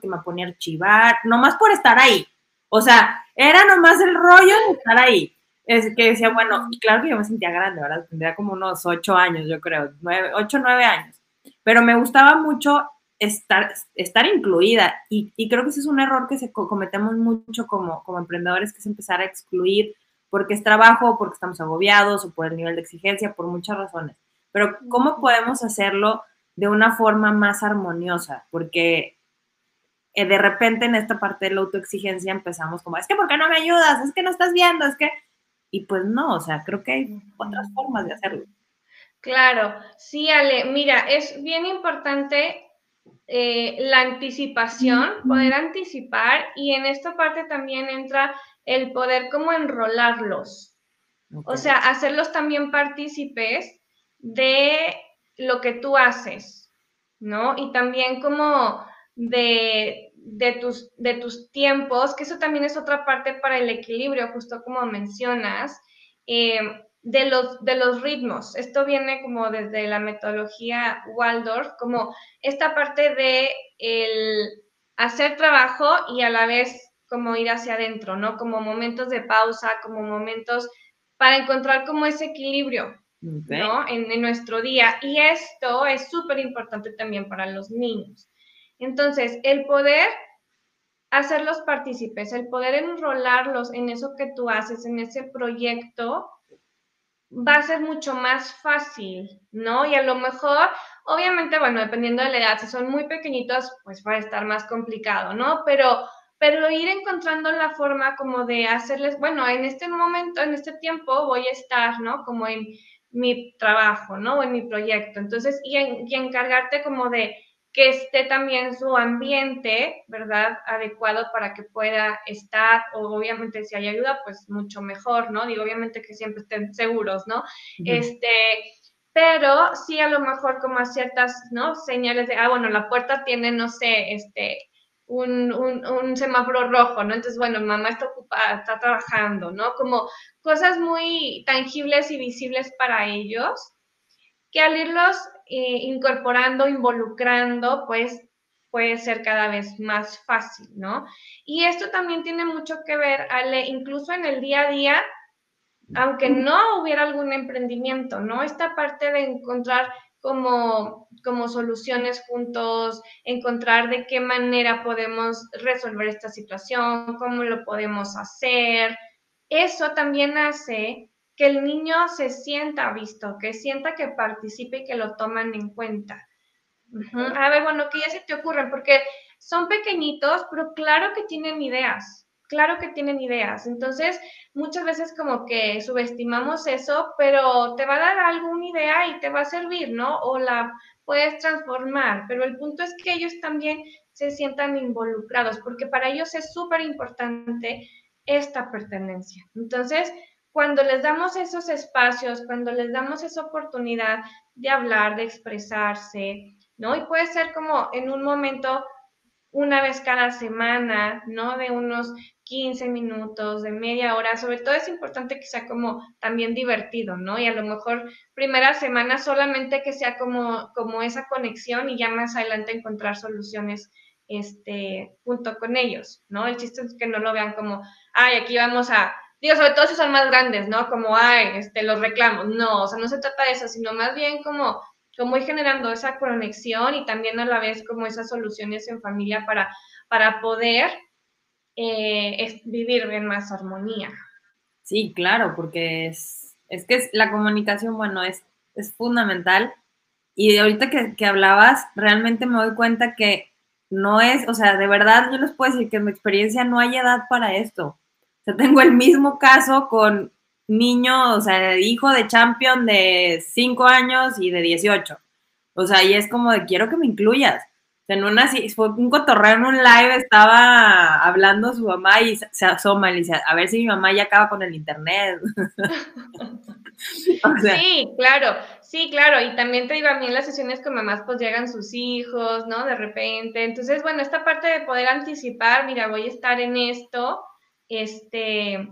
que me ponía a archivar, nomás por estar ahí. O sea, era nomás el rollo de estar ahí. Es que decía, bueno, claro que yo me sentía grande, ¿verdad? Tendría como unos ocho años, yo creo, nueve, ocho, nueve años. Pero me gustaba mucho estar, estar incluida. Y, y, creo que ese es un error que se cometemos mucho como, como emprendedores, que es empezar a excluir porque es trabajo, porque estamos agobiados o por el nivel de exigencia, por muchas razones. Pero ¿cómo podemos hacerlo de una forma más armoniosa? Porque eh, de repente en esta parte de la autoexigencia empezamos como, es que ¿por qué no me ayudas? Es que no estás viendo, es que... Y pues no, o sea, creo que hay otras formas de hacerlo. Claro, sí, Ale, mira, es bien importante eh, la anticipación, poder anticipar y en esta parte también entra el poder como enrolarlos, o sea, hacerlos también partícipes de lo que tú haces, ¿no? Y también como de, tus, de tus tiempos, que eso también es otra parte para el equilibrio, justo como mencionas. Eh, de los, de los ritmos. Esto viene como desde la metodología Waldorf, como esta parte de el hacer trabajo y a la vez como ir hacia adentro, ¿no? Como momentos de pausa, como momentos para encontrar como ese equilibrio, ¿no? En, en, nuestro día. Y esto es súper importante también para los niños. Entonces, el poder hacerlos partícipes, el poder enrolarlos en eso que tú haces, en ese proyecto, va a ser mucho más fácil, ¿no? Y a lo mejor, obviamente, bueno, dependiendo de la edad, si son muy pequeñitos, pues va a estar más complicado, ¿no? Pero, pero ir encontrando la forma como de hacerles, bueno, en este momento, en este tiempo voy a estar, ¿no? Como en mi trabajo, ¿no? O en mi proyecto. Entonces, y, y encargarte como de que esté también su ambiente, ¿verdad? Adecuado para que pueda estar, o obviamente si hay ayuda, pues mucho mejor, ¿no? Digo, obviamente que siempre estén seguros, ¿no? Este, pero sí a lo mejor como a ciertas, ¿no? Señales de, ah, bueno, la puerta tiene, no sé, este, un, semáforo rojo, ¿no? Entonces, bueno, mamá está ocupada, está trabajando, ¿no? Como cosas muy tangibles y visibles para ellos, que al irlos eh, incorporando, involucrando, pues puede ser cada vez más fácil, ¿no? Y esto también tiene mucho que ver, Ale, incluso en el día a día, aunque no hubiera algún emprendimiento, ¿no? Esta parte de encontrar como, como soluciones juntos, encontrar de qué manera podemos resolver esta situación, cómo lo podemos hacer. Eso también hace que el niño se sienta visto, que sienta que participe y que lo toman en cuenta. A ver, bueno, ¿qué ya se te ocurren? Porque son pequeñitos, pero claro que tienen ideas, claro que tienen ideas. Entonces, muchas veces como que subestimamos eso, pero te va a dar alguna idea y te va a servir, ¿no? O la puedes transformar, pero el punto es que ellos también se sientan involucrados, porque para ellos es súper importante esta pertenencia. Entonces, cuando les damos esos espacios, cuando les damos esa oportunidad de hablar, de expresarse, ¿no? Y puede ser como en un momento, una vez cada semana, ¿no? De unos 15 minutos, de media hora, sobre todo es importante que sea como también divertido, ¿no? Y a lo mejor primera semana solamente que sea como, como esa conexión y ya más adelante encontrar soluciones este, junto con ellos, ¿no? El chiste es que no lo vean como, ay, aquí vamos a digo, sobre todo si son más grandes, ¿no? Como, ay, este, los reclamos. No, o sea, no se trata de eso, sino más bien como, como ir generando esa conexión y también a la vez como esas soluciones en familia para, para poder eh, vivir en más armonía. Sí, claro, porque es, es que la comunicación, bueno, es, es fundamental. Y ahorita que, que hablabas, realmente me doy cuenta que no es, o sea, de verdad yo les puedo decir que en mi experiencia no hay edad para esto. O sea, tengo el mismo caso con niño, o sea, hijo de champion de 5 años y de 18. O sea, y es como de quiero que me incluyas. En una, fue un cotorreo en un live, estaba hablando su mamá y se asoma y dice, a ver si mi mamá ya acaba con el internet. sí, claro, sí, claro. Y también te digo, a mí en las sesiones con mamás pues llegan sus hijos, ¿no? De repente. Entonces, bueno, esta parte de poder anticipar, mira, voy a estar en esto, este,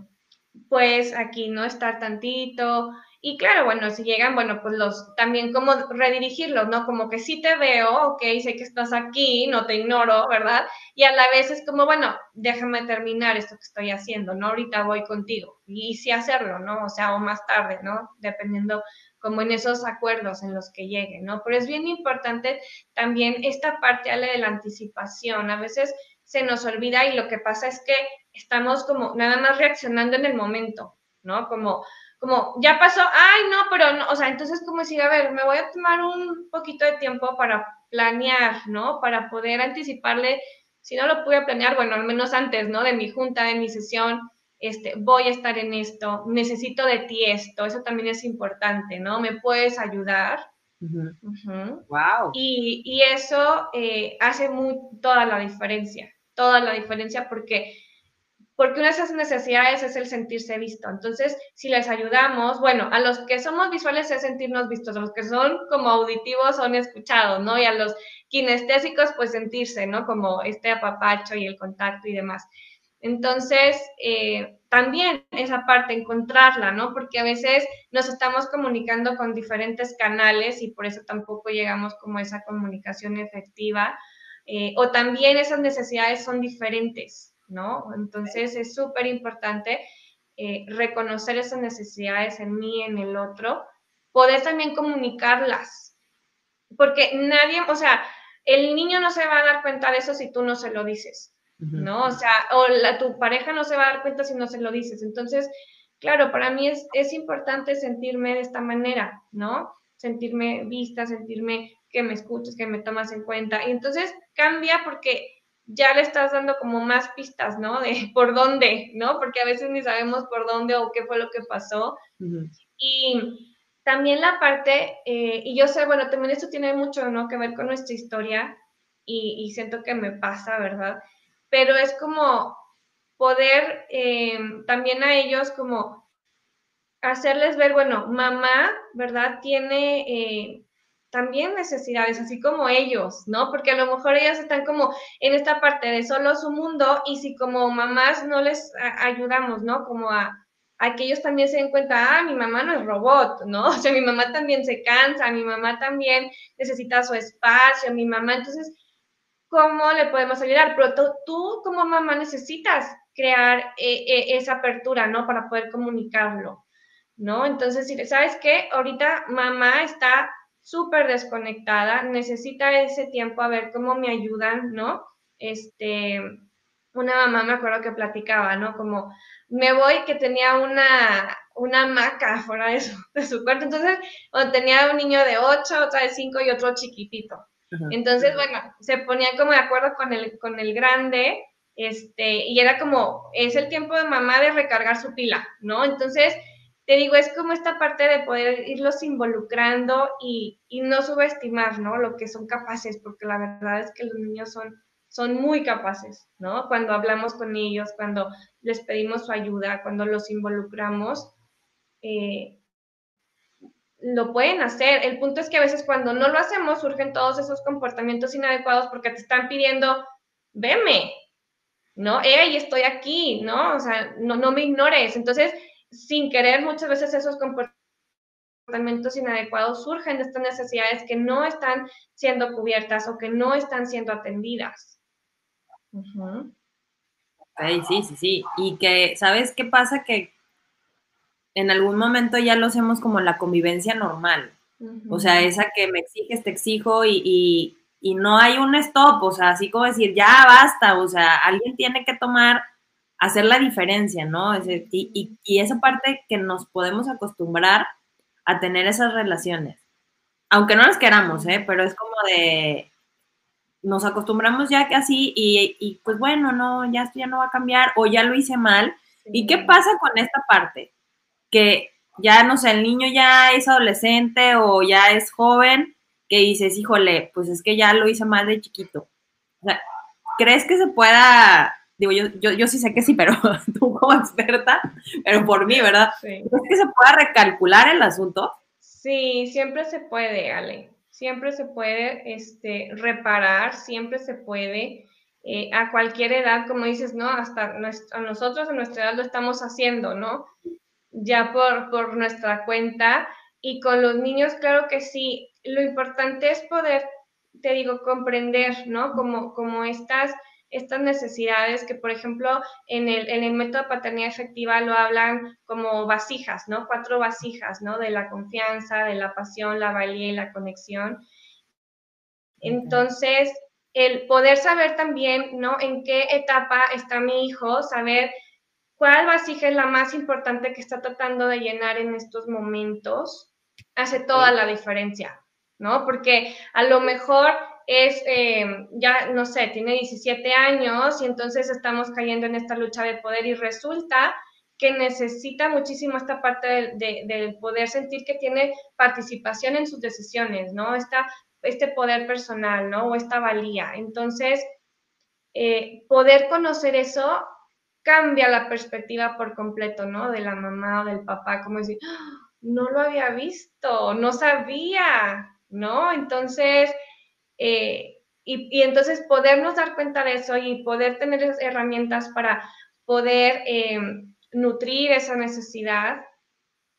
pues aquí no estar tantito, y claro, bueno, si llegan, bueno, pues los, también como redirigirlos, ¿no? Como que sí te veo, ok, sé que estás aquí, no te ignoro, ¿verdad? Y a la vez es como, bueno, déjame terminar esto que estoy haciendo, ¿no? Ahorita voy contigo. Y sí hacerlo, ¿no? O sea, o más tarde, ¿no? Dependiendo como en esos acuerdos en los que lleguen, ¿no? Pero es bien importante también esta parte de la anticipación. A veces se nos olvida y lo que pasa es que estamos como nada más reaccionando en el momento, ¿no? Como como, ya pasó, ay, no, pero no, o sea, entonces como decir, a ver, me voy a tomar un poquito de tiempo para planear, ¿no? Para poder anticiparle, si no lo pude planear, bueno, al menos antes, ¿no? De mi junta, de mi sesión, este, voy a estar en esto, necesito de ti esto, eso también es importante, ¿no? ¿Me puedes ayudar? Wow. Y, y eso eh, hace muy, toda la diferencia, toda la diferencia porque porque una de esas necesidades es el sentirse visto. Entonces, si les ayudamos, bueno, a los que somos visuales es sentirnos vistos, a los que son como auditivos son escuchados, ¿no? Y a los kinestésicos, pues sentirse, ¿no? Como este apapacho y el contacto y demás. Entonces, eh, también esa parte, encontrarla, ¿no? Porque a veces nos estamos comunicando con diferentes canales y por eso tampoco llegamos como a esa comunicación efectiva. Eh, o también esas necesidades son diferentes. ¿No? Entonces es súper importante eh, reconocer esas necesidades en mí, en el otro, poder también comunicarlas, porque nadie, o sea, el niño no se va a dar cuenta de eso si tú no se lo dices, ¿no? O sea, o la, tu pareja no se va a dar cuenta si no se lo dices. Entonces, claro, para mí es, es importante sentirme de esta manera, ¿no? Sentirme vista, sentirme que me escuchas, que me tomas en cuenta. Y entonces cambia porque ya le estás dando como más pistas, ¿no? De por dónde, ¿no? Porque a veces ni sabemos por dónde o qué fue lo que pasó. Y también la parte, eh, y yo sé, bueno, también esto tiene mucho, ¿no? Que ver con nuestra historia y, siento que me pasa, ¿verdad? Pero es como poder eh, también a ellos como hacerles ver, bueno, mamá, ¿verdad? Tiene... Eh, también necesidades, así como ellos, ¿no? Porque a lo mejor ellas están como en esta parte de solo su mundo y si como mamás no les ayudamos, ¿no? Como a, a, que ellos también se den cuenta, ah, mi mamá no es robot, ¿no? O sea, mi mamá también se cansa, mi mamá también necesita su espacio, mi mamá, entonces, ¿cómo le podemos ayudar? Pero tú, como mamá necesitas crear eh, eh, esa apertura, ¿no? Para poder comunicarlo, ¿no? Entonces, ¿sabes qué? Ahorita mamá está súper desconectada, necesita ese tiempo a ver cómo me ayudan, ¿no? Este, una mamá me acuerdo que platicaba, ¿no? Como me voy que tenía una, una hamaca fuera de su, de su cuarto, entonces tenía un niño de 8, otra de 5 y otro chiquitito. Entonces, bueno, se ponía como de acuerdo con el, con el grande, este, y era como, es el tiempo de mamá de recargar su pila, ¿no? Entonces, te digo, es como esta parte de poder irlos involucrando y, no subestimar, ¿no? Lo que son capaces, porque la verdad es que los niños son, son muy capaces, ¿no? Cuando hablamos con ellos, cuando les pedimos su ayuda, cuando los involucramos, eh, lo pueden hacer. El punto es que a veces cuando no lo hacemos surgen todos esos comportamientos inadecuados porque te están pidiendo, veme, ¿no? Hey, estoy aquí, ¿no? O sea, no, no me ignores. Entonces, sin querer muchas veces esos comportamientos inadecuados surgen de estas necesidades que no están siendo cubiertas o que no están siendo atendidas. sí, sí, sí. Y que, ¿sabes qué pasa? Que en algún momento ya lo hacemos como la convivencia normal. O sea, esa que me exiges, te exijo y, y, no hay un stop. O sea, así como decir, ya basta. O sea, alguien tiene que tomar hacer la diferencia, ¿no? y, y, esa parte que nos podemos acostumbrar a tener esas relaciones. Aunque no las queramos, ¿eh? Pero es como de, nos acostumbramos ya que así y, y, pues bueno, no, ya esto ya no va a cambiar o ya lo hice mal. ¿Y qué pasa con esta parte? Que ya, no sé, el niño ya es adolescente o ya es joven, que dices, híjole, pues es que ya lo hice mal de chiquito. O sea, ¿crees que se pueda digo, yo, yo, yo sí sé que sí, pero tú como experta, pero por mí, ¿verdad? Sí. ¿Es que se pueda recalcular el asunto? Sí, siempre se puede, Ale. Siempre se puede este, reparar, siempre se puede. eh, a cualquier edad, como dices, ¿no? Hasta a nosotros a nuestra edad lo estamos haciendo, ¿no? Ya por, por nuestra cuenta. Y con los niños, claro que sí. Lo importante es poder, te digo, comprender, ¿no? Como, como estas estas necesidades que, por ejemplo, en el, en el método de paternidad efectiva lo hablan como vasijas, ¿no? Cuatro vasijas, ¿no? De la confianza, de la pasión, la valía y la conexión. Entonces, el poder saber también, ¿no? En qué etapa está mi hijo, saber cuál vasija es la más importante que está tratando de llenar en estos momentos, hace toda la diferencia, ¿no? Porque a lo mejor es, eh, ya no sé, tiene 17 años y entonces estamos cayendo en esta lucha de poder y resulta que necesita muchísimo esta parte del poder sentir que tiene participación en sus decisiones, ¿no? Esta, este poder personal, ¿no? O esta valía. Entonces, eh, poder conocer eso cambia la perspectiva por completo, ¿no? De la mamá o del papá, como decir, ¡Ah! no lo había visto, no sabía, ¿no? Entonces, eh, y, entonces podernos dar cuenta de eso y poder tener herramientas para poder eh, nutrir esa necesidad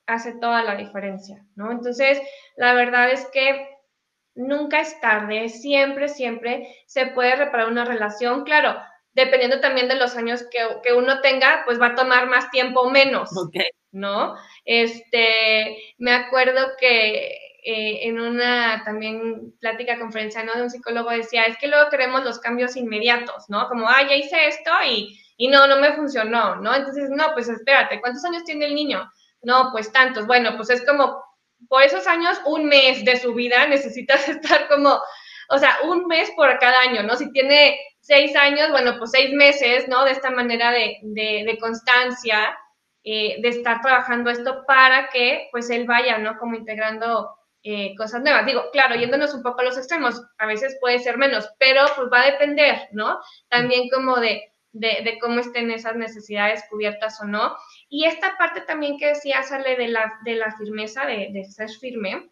hace toda la diferencia, ¿no? Entonces, la verdad es que nunca es tarde, siempre, siempre se puede reparar una relación. Claro, dependiendo también de los años que, uno tenga, pues va a tomar más tiempo o menos, ¿no? Este, me acuerdo que eh, en una también plática conferencia ¿no? de un psicólogo decía, es que luego queremos los cambios inmediatos, ¿no? Como, ah, ya hice esto y, y no, no me funcionó, ¿no? Entonces, no, pues espérate, ¿cuántos años tiene el niño? No, pues tantos. Bueno, pues es como, por esos años, un mes de su vida necesitas estar como, o sea, un mes por cada año, ¿no? Si tiene seis años, bueno, pues seis meses, ¿no? De esta manera de, de, de constancia, eh, de estar trabajando esto para que, pues, él vaya, ¿no? Como integrando eh, cosas nuevas. Digo, claro, yéndonos un poco a los extremos, a veces puede ser menos, pero pues va a depender, ¿no? También como de, de, cómo estén esas necesidades cubiertas o no. Y esta parte también que decía sale de la, de la firmeza, de, de ser firme.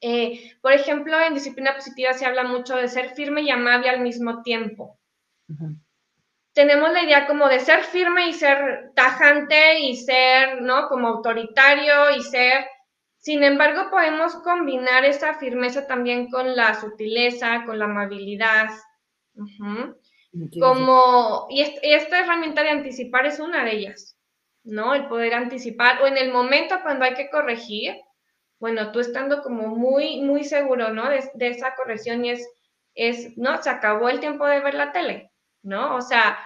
Eh, por ejemplo, en disciplina positiva se habla mucho de ser firme y amable al mismo tiempo. Tenemos la idea como de ser firme y ser tajante y ser, ¿no? Como autoritario y ser sin embargo, podemos combinar esa firmeza también con la sutileza, con la amabilidad. Como, y, esta herramienta de anticipar es una de ellas, ¿no? El poder anticipar, o en el momento cuando hay que corregir, bueno, tú estando como muy, muy seguro, ¿no? De, esa corrección y es, es, ¿no? Se acabó el tiempo de ver la tele, ¿no? O sea,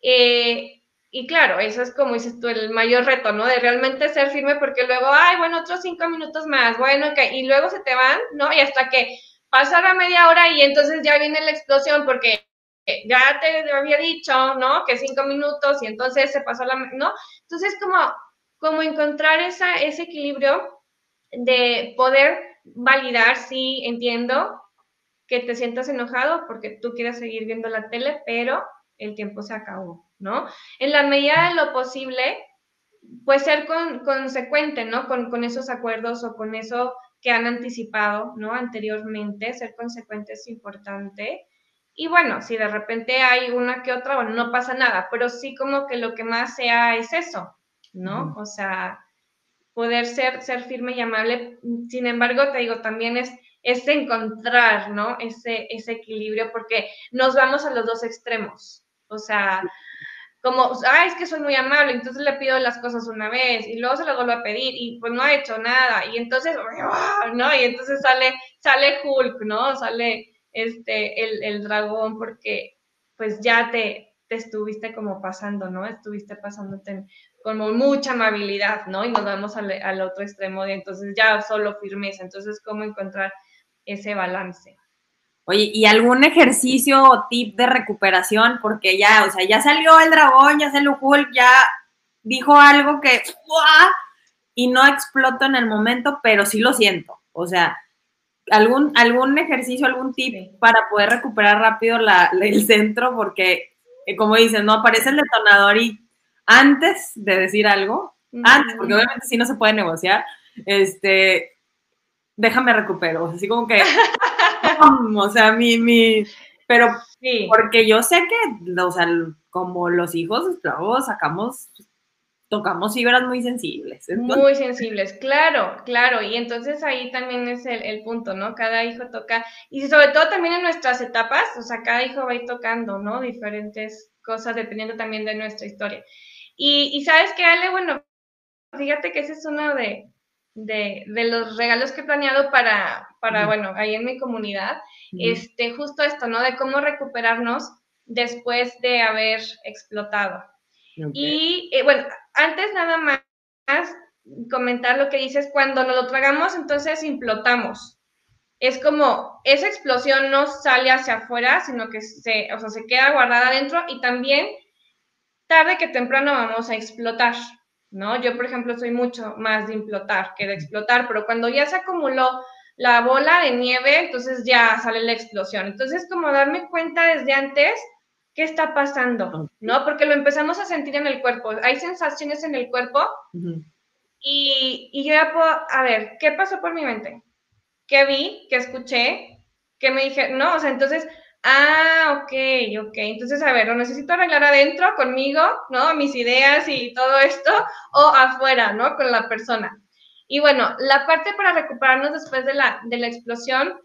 eh, y claro, eso es como dices tú, el mayor reto, ¿no? De realmente ser firme porque luego, ay, bueno, otros cinco minutos más, bueno, ok, y luego se te van, ¿no? Y hasta que pasa la media hora y entonces ya viene la explosión porque ya te había dicho, ¿no? Que cinco minutos y entonces se pasó la, ¿no? Entonces, como, como encontrar esa, ese equilibrio de poder validar, sí, entiendo que te sientas enojado porque tú quieres seguir viendo la tele, pero el tiempo se acabó, ¿no? En la medida de lo posible, pues ser consecuente, ¿no? Con, esos acuerdos o con eso que han anticipado, ¿no? Anteriormente, ser consecuente es importante. Y bueno, si de repente hay una que otra, bueno, no pasa nada, pero sí como que lo que más sea es eso, ¿no? O sea, poder ser, ser firme y amable. Sin embargo, te digo, también es, es encontrar, ¿no? Ese, ese equilibrio, porque nos vamos a los dos extremos, o sea, como, ah, es que soy muy amable, entonces le pido las cosas una vez y luego se las vuelvo a pedir y pues no ha hecho nada y entonces, ¿no? Y entonces sale, sale Hulk, ¿no? Sale este, el, el dragón porque pues ya te, te estuviste como pasando, ¿no? Estuviste pasándote como mucha amabilidad, ¿no? Y nos vamos al, al otro extremo de entonces ya solo firmeza, entonces cómo encontrar ese balance. Oye, ¿y algún ejercicio o tip de recuperación? Porque ya, o sea, ya salió el dragón, ya salió Hulk, ya dijo algo que y no exploto en el momento, pero sí lo siento. O sea, algún, algún ejercicio, algún tip para poder recuperar rápido la, el centro, porque eh, como dicen, no aparece el detonador y antes de decir algo, antes, porque obviamente sí no se puede negociar, este, déjame recupero, así como que o sea, mi, mi, pero porque yo sé que, o sea, como los hijos esclavos sacamos, tocamos fibras muy sensibles. Muy sensibles, claro, claro. Y entonces ahí también es el, punto, ¿no? Cada hijo toca, y sobre todo también en nuestras etapas, o sea, cada hijo va a ir tocando, ¿no? Diferentes cosas dependiendo también de nuestra historia. Y, y sabes que, Ale, bueno, fíjate que ese es uno de, de, los regalos que he planeado para, para bueno, ahí en mi comunidad, este, justo esto, ¿no? De cómo recuperarnos después de haber explotado. Y eh, bueno, antes nada más comentar lo que dices, cuando nos lo tragamos, entonces implotamos. Es como esa explosión no sale hacia afuera, sino que se, o sea, se queda guardada adentro y también tarde que temprano vamos a explotar. ¿No? Yo, por ejemplo, soy mucho más de implotar que de explotar, pero cuando ya se acumuló la bola de nieve, entonces ya sale la explosión. Entonces, como darme cuenta desde antes qué está pasando, ¿no? Porque lo empezamos a sentir en el cuerpo. Hay sensaciones en el cuerpo y, y, yo ya puedo, a ver, ¿qué pasó por mi mente? ¿Qué vi? ¿Qué escuché? ¿Qué me dije? No, o sea, entonces Ah, ok, ok. Entonces, a ver, lo necesito arreglar adentro conmigo, ¿no? Mis ideas y todo esto, o afuera, ¿no? Con la persona. Y bueno, la parte para recuperarnos después de la, de la explosión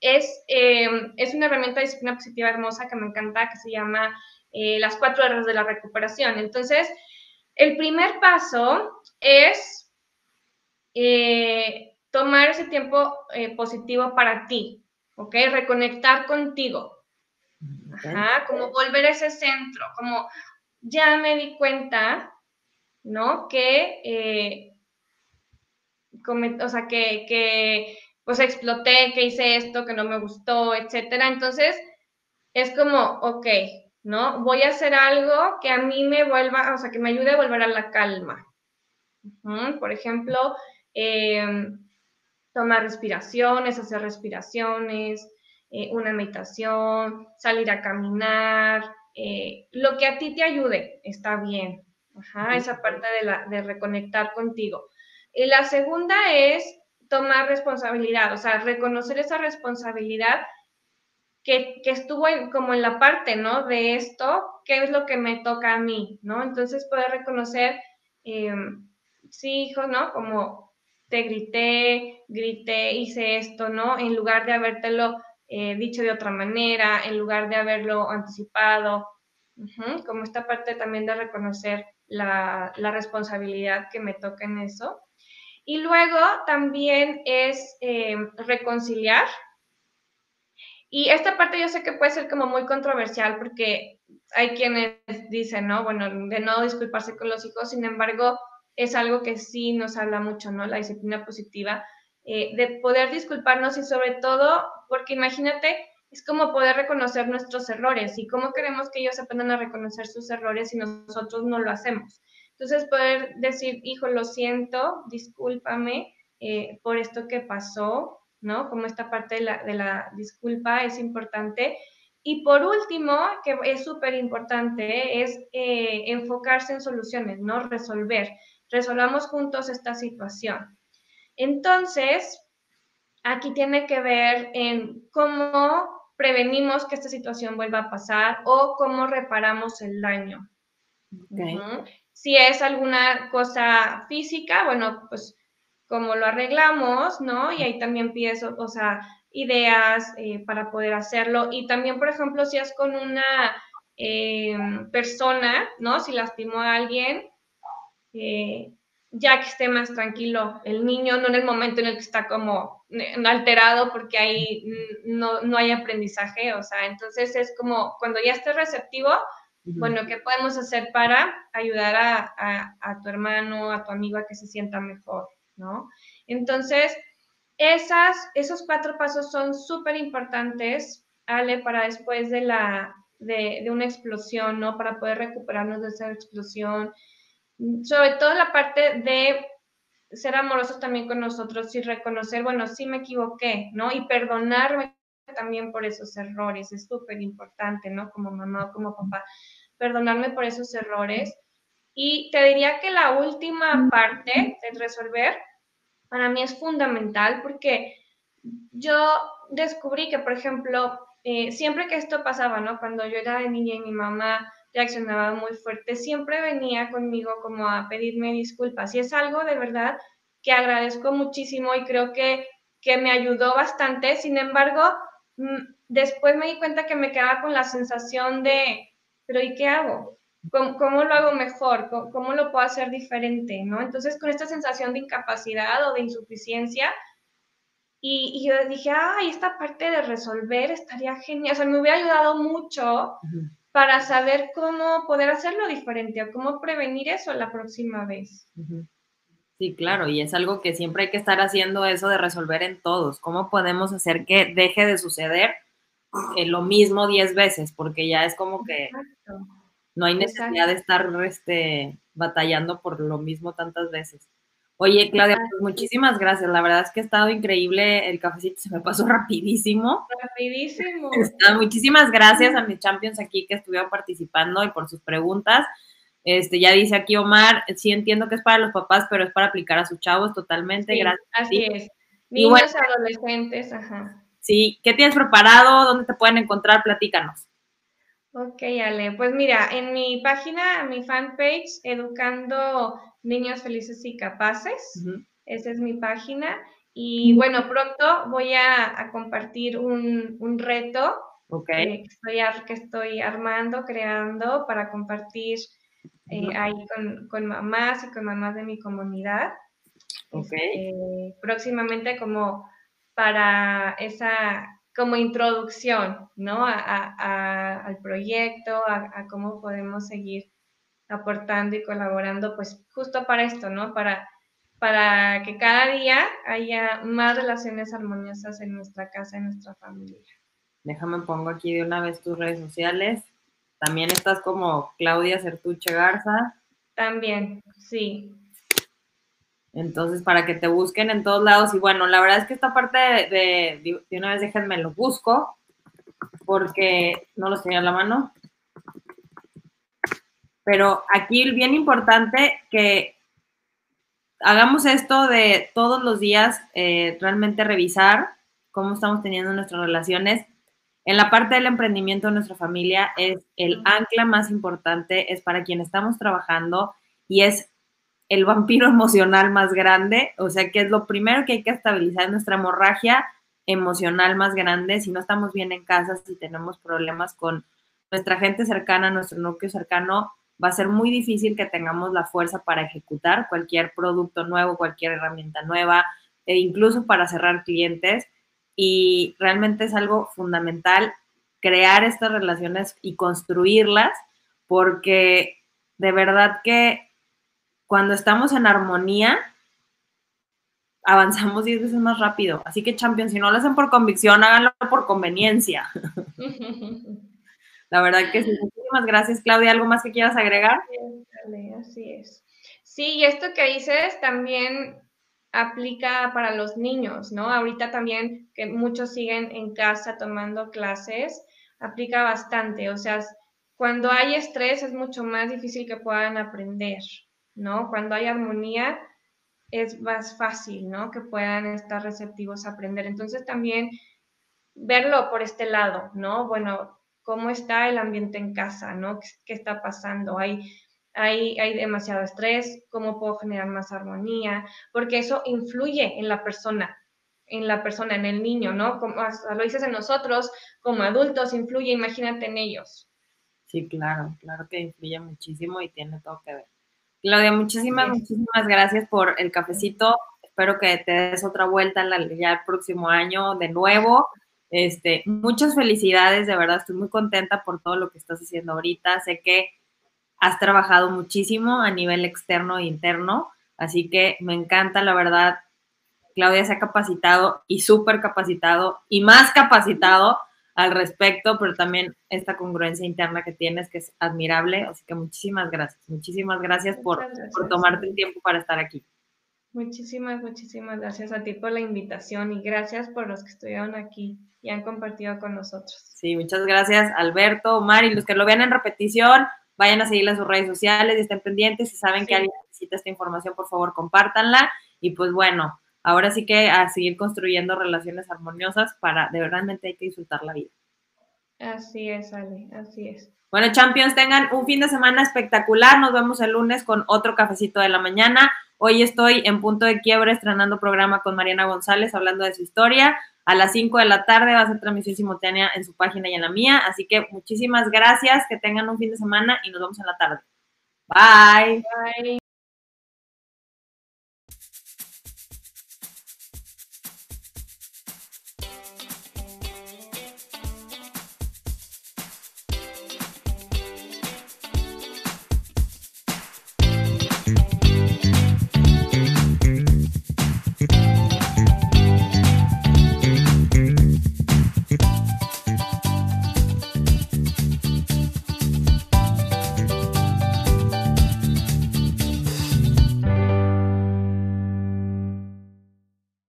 es, em, es una herramienta de disciplina positiva hermosa que me encanta, que se llama eh, las cuatro errores de la recuperación. Entonces, el primer paso es eh, tomar ese tiempo eh, positivo para ti, ¿ok? Reconectar contigo. Ajá, como volver a ese centro, como ya me di cuenta, ¿no? Que, eh, o sea, que, que, pues exploté, que hice esto, que no me gustó, etcétera. Entonces, es como, ok, ¿no? Voy a hacer algo que a mí me vuelva, o sea, que me ayude a volver a la calma. Por ejemplo, em, tomar respiraciones, hacer respiraciones, eh, una meditación, salir a caminar, eh, lo que a ti te ayude, está bien. Ajá, esa parte de, la, de reconectar contigo. Y la segunda es tomar responsabilidad, o sea, reconocer esa responsabilidad que, que estuvo como en la parte, ¿no? De esto, ¿qué es lo que me toca a mí, ¿no? Entonces poder reconocer, em, sí, hijo, ¿no? Como te grité, grité, hice esto, ¿no? En lugar de habértelo eh, dicho de otra manera, en lugar de haberlo anticipado, como esta parte también de reconocer la, responsabilidad que me toca en eso. Y luego también es eh, reconciliar. Y esta parte yo sé que puede ser como muy controversial porque hay quienes dicen, ¿no? Bueno, de no disculparse con los hijos, sin embargo, es algo que sí nos habla mucho, ¿no? La disciplina positiva eh, de poder disculparnos y sobre todo, porque imagínate, es como poder reconocer nuestros errores y cómo queremos que ellos aprendan a reconocer sus errores si nosotros no lo hacemos. Entonces, poder decir, hijo, lo siento, discúlpame eh, por esto que pasó, ¿no? Como esta parte de la, de la disculpa es importante. Y por último, que es súper importante, es eh, enfocarse en soluciones, ¿no? Resolver. Resolvamos juntos esta situación. Entonces, aquí tiene que ver en cómo prevenimos que esta situación vuelva a pasar o cómo reparamos el daño. Si es alguna cosa física, bueno, pues cómo lo arreglamos, ¿no? Y ahí también pides, o sea, ideas eh, para poder hacerlo. Y también, por ejemplo, si es con una eh, persona, ¿no? Si lastimó a alguien, eh, ya que esté más tranquilo el niño, no en el momento en el que está como eh, alterado porque ahí no, no hay aprendizaje, o sea, entonces es como cuando ya esté receptivo, bueno, ¿qué podemos hacer para ayudar a, a, tu hermano, a tu amigo a que se sienta mejor, ¿no? Entonces, esas, esos cuatro pasos son súper importantes, Ale, para después de, la, de, de una explosión, ¿no? Para poder recuperarnos de esa explosión, sobre todo la parte de ser amorosos también con nosotros y reconocer, bueno, sí me equivoqué, ¿no? Y perdonarme también por esos errores, es súper importante, ¿no? Como mamá o como papá, perdonarme por esos errores. Y te diría que la última parte de resolver para mí es fundamental porque yo descubrí que, por ejemplo, eh, siempre que esto pasaba, ¿no? Cuando yo era de niña y mi mamá reaccionaba muy fuerte, siempre venía conmigo como a pedirme disculpas. Y es algo de verdad que agradezco muchísimo y creo que, que me ayudó bastante. Sin embargo, mm, después me di cuenta que me quedaba con la sensación de, pero ¿y qué hago? ¿Cómo, lo hago mejor? ¿Cómo, lo puedo hacer diferente? ¿no? Entonces, con esta sensación de incapacidad o de insuficiencia, y, yo dije, ay, esta parte de resolver estaría genial. O sea, me hubiera ayudado mucho para saber cómo poder hacerlo diferente o cómo prevenir eso la próxima vez. Sí, claro, y es algo que siempre hay que estar haciendo eso de resolver en todos. ¿Cómo podemos hacer que deje de suceder eh, lo mismo diez veces? Porque ya es como que no hay necesidad de estar este, batallando por lo mismo tantas veces. Oye, Claudia, pues muchísimas gracias. La verdad es que ha estado increíble. El cafecito se me pasó rapidísimo. Rapidísimo. muchísimas gracias a mis champions aquí que estuvieron participando y por sus preguntas. Este, ya dice aquí Omar, sí entiendo que es para los papás, pero es para aplicar a sus chavos totalmente. gracias. Así es. Niños, adolescentes, ajá. Sí, ¿qué tienes preparado? ¿Dónde te pueden encontrar? Platícanos. Ok, Ale. Pues mira, en mi página, mi fanpage, Educando Niños Felices y Capaces. Esa es mi página. Y bueno, pronto voy a, compartir un, reto que, estoy, que, estoy, armando, creando para compartir eh, ahí con, mamás y con mamás de mi comunidad. Este, próximamente como para esa, como introducción, ¿no? al proyecto, a cómo podemos seguir aportando y colaborando, pues justo para esto, ¿no? Para, para que cada día haya más relaciones armoniosas en nuestra casa, en nuestra familia. Déjame pongo aquí de una vez tus redes sociales. También estás como Claudia Certuche Garza. También, sí. Entonces, para que te busquen en todos lados. Y bueno, la verdad es que esta parte de, de, una vez déjenme lo busco, porque no lo tenía a la mano. Pero aquí bien importante que hagamos esto de todos los días, eh, realmente revisar cómo estamos teniendo nuestras relaciones. En la parte del emprendimiento de nuestra familia es el ancla más importante, es para quien estamos trabajando y es el vampiro emocional más grande, o sea que es lo primero que hay que estabilizar nuestra hemorragia emocional más grande, si no estamos bien en casa, si tenemos problemas con nuestra gente cercana, nuestro núcleo cercano, va a ser muy difícil que tengamos la fuerza para ejecutar cualquier producto nuevo, cualquier herramienta nueva, e incluso para cerrar clientes. Y realmente es algo fundamental crear estas relaciones y construirlas, porque de verdad que cuando estamos en armonía, avanzamos 10 veces más rápido. Así que, Champions, si no lo hacen por convicción, háganlo por conveniencia. La verdad que sí. Muchísimas gracias, Claudia. ¿Algo más que quieras agregar? Así es. Sí, y esto que dices también aplica para los niños, ¿no? Ahorita también que muchos siguen en casa tomando clases, aplica bastante. O sea, cuando hay estrés es mucho más difícil que puedan aprender, ¿no? Cuando hay armonía es más fácil, ¿no? Que puedan estar receptivos a aprender. Entonces también verlo por este lado, ¿no? Bueno, cómo está el ambiente en casa, ¿no? ¿Qué, está pasando? ¿Hay, hay, hay demasiado estrés? ¿Cómo puedo generar más armonía? Porque eso influye en la persona, en la persona, en el niño, ¿no? Como lo dices en nosotros, como adultos, influye, imagínate en ellos. Sí, claro, claro que influye muchísimo y tiene todo que ver. Claudia, muchísimas, muchísimas gracias por el cafecito. Espero que te des otra vuelta ya el próximo año de nuevo. Este, muchas felicidades, de verdad, estoy muy contenta por todo lo que estás haciendo ahorita. Sé que has trabajado muchísimo a nivel externo e interno, así que me encanta, la verdad. Claudia se ha capacitado y súper capacitado y más capacitado al respecto, pero también esta congruencia interna que tienes que es admirable. Así que muchísimas gracias, muchísimas gracias, por, por tomarte el tiempo para estar aquí. Muchísimas, muchísimas gracias a ti por la invitación y gracias por los que estuvieron aquí y han compartido con nosotros. Sí, muchas gracias Alberto, Omar y los que lo vean en repetición, vayan a seguirle en sus redes sociales y estén pendientes. Si saben que alguien necesita esta información, por favor, compártanla. Y pues bueno, ahora sí que a seguir construyendo relaciones armoniosas para de verdad hay que disfrutar la vida. Así es, Ale, así es. Bueno, Champions, tengan un fin de semana espectacular. Nos vemos el lunes con otro cafecito de la mañana. Hoy estoy en punto de quiebre estrenando programa con Mariana González hablando de su historia. A las 5 de la tarde va a ser transmisión simultánea en su página y en la mía. Así que muchísimas gracias, que tengan un fin de semana y nos vemos en la tarde. Bye. Bye.